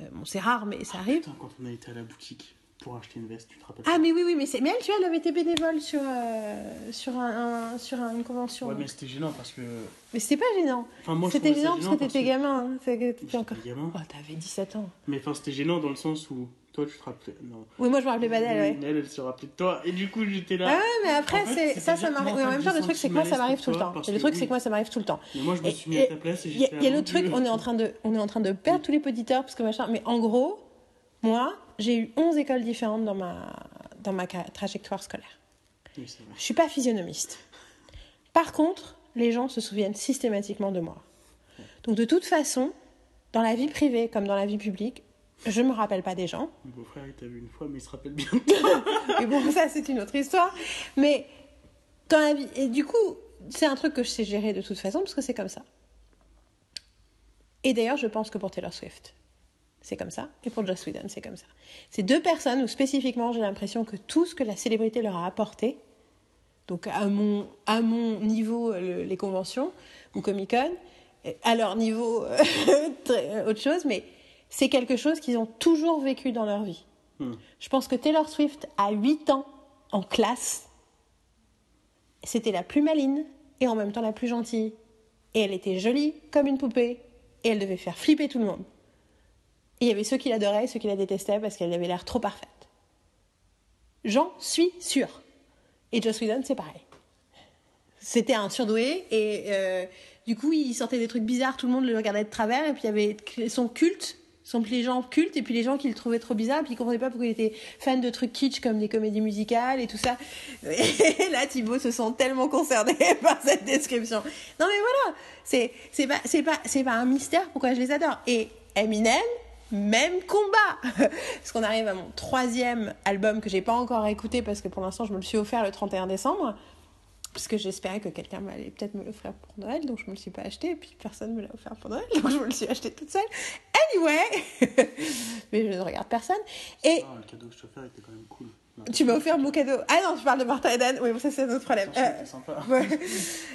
Euh, bon, c'est rare, mais ça arrive. Putain, quand on a été à la boutique pour acheter une veste, tu te rappelles Ah, mais oui, oui, mais, c'est... mais elle, tu vois, elle avait été bénévole sur, euh, sur, un, un- sur un- une convention. Ouais, mais c'était gênant parce que. Mais c'était pas gênant. Enfin, moi, C'était gênant parce que t'étais gamin. hein. T'étais encore. gamin. Oh, t'avais 17 ans. Mais enfin, c'était gênant dans le sens où toi, tu te rappelais. Non. Oui, moi je me rappelais pas d'elle, ouais. Elle, elle se rappelait de toi. Et du coup, j'étais là. Ah ouais, mais après, En fait, c'est c'est ça, ça m'arrive. Oui, en même temps, le truc, c'est que moi, ça m'arrive tout le temps. le truc, c'est que moi, ça m'arrive tout le temps. Mais moi, je me suis mis à ta place et Il y, a- j'étais il y a mon truc, on est en train de, on est en train de perdre tous les auditeurs parce que machin. Mais en gros, moi, j'ai eu 11 écoles différentes dans ma, dans ma trajectoire scolaire. Oui, vrai. Je suis pas physionomiste. Par contre, les gens se souviennent systématiquement de moi. Donc de toute façon, dans la vie privée comme dans la vie publique, je me rappelle pas des gens. Mon beau-frère, il t'a vu une fois, mais il se rappelle bien. Mais bon, ça, c'est une autre histoire. Mais dans la vie. Et du coup, c'est un truc que je sais gérer de toute façon, parce que c'est comme ça. Et d'ailleurs, je pense que pour Taylor Swift, c'est comme ça. Et pour Joss Whedon, c'est comme ça. C'est deux personnes où spécifiquement, j'ai l'impression que tout ce que la célébrité leur a apporté, donc à mon, à mon niveau, euh, le- les conventions ou Comic Con, à leur niveau, euh, très- autre chose, mais c'est quelque chose qu'ils ont toujours vécu dans leur vie. Hmm. Je pense que Taylor Swift, à 8 ans, en classe, c'était la plus maline et en même temps la plus gentille. Et elle était jolie comme une poupée et elle devait faire flipper tout le monde. Il y avait ceux qui l'adoraient et ceux qui la détestaient parce qu'elle avait l'air trop parfaite. J'en suis sûre. Et Joss Whedon, c'est pareil. C'était un surdoué et euh, du coup, il sortait des trucs bizarres, tout le monde le regardait de travers et puis il y avait son culte, son les gens cultes et puis les gens qui le trouvaient trop bizarre et puis ils comprenaient pas pourquoi il était fan de trucs kitsch comme des comédies musicales et tout ça. Et là, Thibaut se sent tellement concerné par cette description. Non mais voilà, c'est pas pas pas un mystère pourquoi je les adore. Et Eminem, même combat Parce qu'on arrive à mon troisième album que j'ai pas encore écouté parce que pour l'instant je me le suis offert le 31 décembre. Parce que j'espérais que quelqu'un allait peut-être me l'offrir pour Noël, donc je me le suis pas acheté, et puis personne me l'a offert pour Noël, donc je me le suis acheté toute seule. Anyway Mais je ne regarde personne. Ah, le cadeau que je te fais était quand même cool. Tu m'as offert mon cadeau. Ah non, tu parles de Martha Eden. Oui, bon, ça c'est notre problème. Attention, Euh, c'est sympa. Ouais.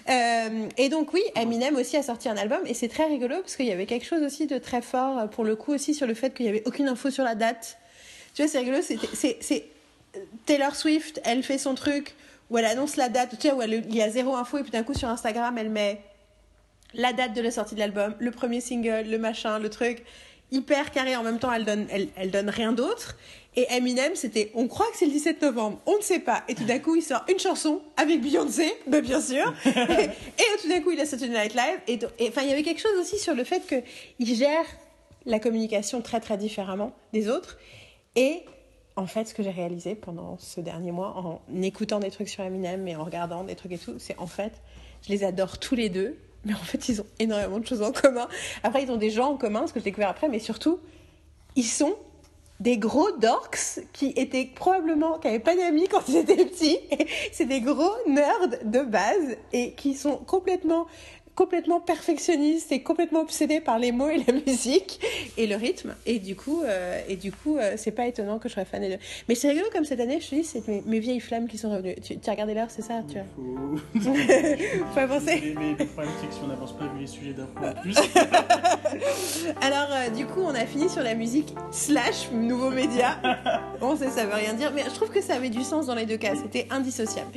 Euh, et donc oui, Eminem aussi a sorti un album et c'est très rigolo parce qu'il y avait quelque chose aussi de très fort euh, pour le coup aussi sur le fait qu'il y avait aucune info sur la date. Tu vois, c'est rigolo, c'est Taylor Swift, elle fait son truc où elle annonce la date, tu vois, où elle- il y a zéro info et puis d'un coup sur Instagram, elle met la date de la sortie de l'album, le premier single, le machin, le truc hyper carré en même temps, elle donne elle, elle donne rien d'autre. Et Eminem, c'était on croit que c'est le 17 novembre, on ne sait pas. Et tout d'un coup, il sort une chanson avec Beyoncé, ben bien sûr. et, et tout d'un coup, il a Saturday Night Live. Et enfin, il y avait quelque chose aussi sur le fait que il gère la communication très très différemment des autres. Et en fait, ce que j'ai réalisé pendant ce dernier mois, en écoutant des trucs sur Eminem et en regardant des trucs et tout, c'est en fait, je les adore tous les deux, mais en fait, ils ont énormément de choses en commun. Après, ils ont des gens en commun, ce que j'ai découvert après, mais surtout, ils sont des gros dorks qui étaient probablement, qui n'avaient pas d'amis quand ils étaient petits. Et C'est des gros nerds de base et qui sont complètement complètement perfectionnistes et complètement obsédés par les mots et la musique et le rythme et du coup euh, et du coup euh, c'est pas étonnant que je sois fan des deux mais c'est rigolo comme cette année je te dis c'est mes, mes vieilles flammes qui sont revenues tu, tu as regardé l'heure c'est ça tu vois Faut... avancer mais, le problème, c'est que si on n'avance pas vu les sujets d'info en plus, Alors, euh, du coup, on a fini sur la musique slash nouveau média. Bon, ça, ça veut rien dire, mais je trouve que ça avait du sens dans les deux cas. C'était indissociable.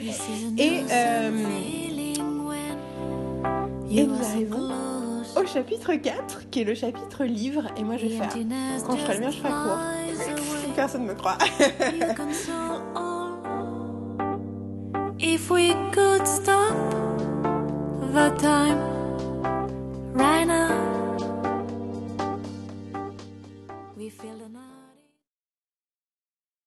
Et, euh, et nous arrivons au chapitre 4, qui est le chapitre livre. Et moi, je vais faire. Quand je ferai le mien, je ferai court. Personne ne me croit. If we could stop the time right now,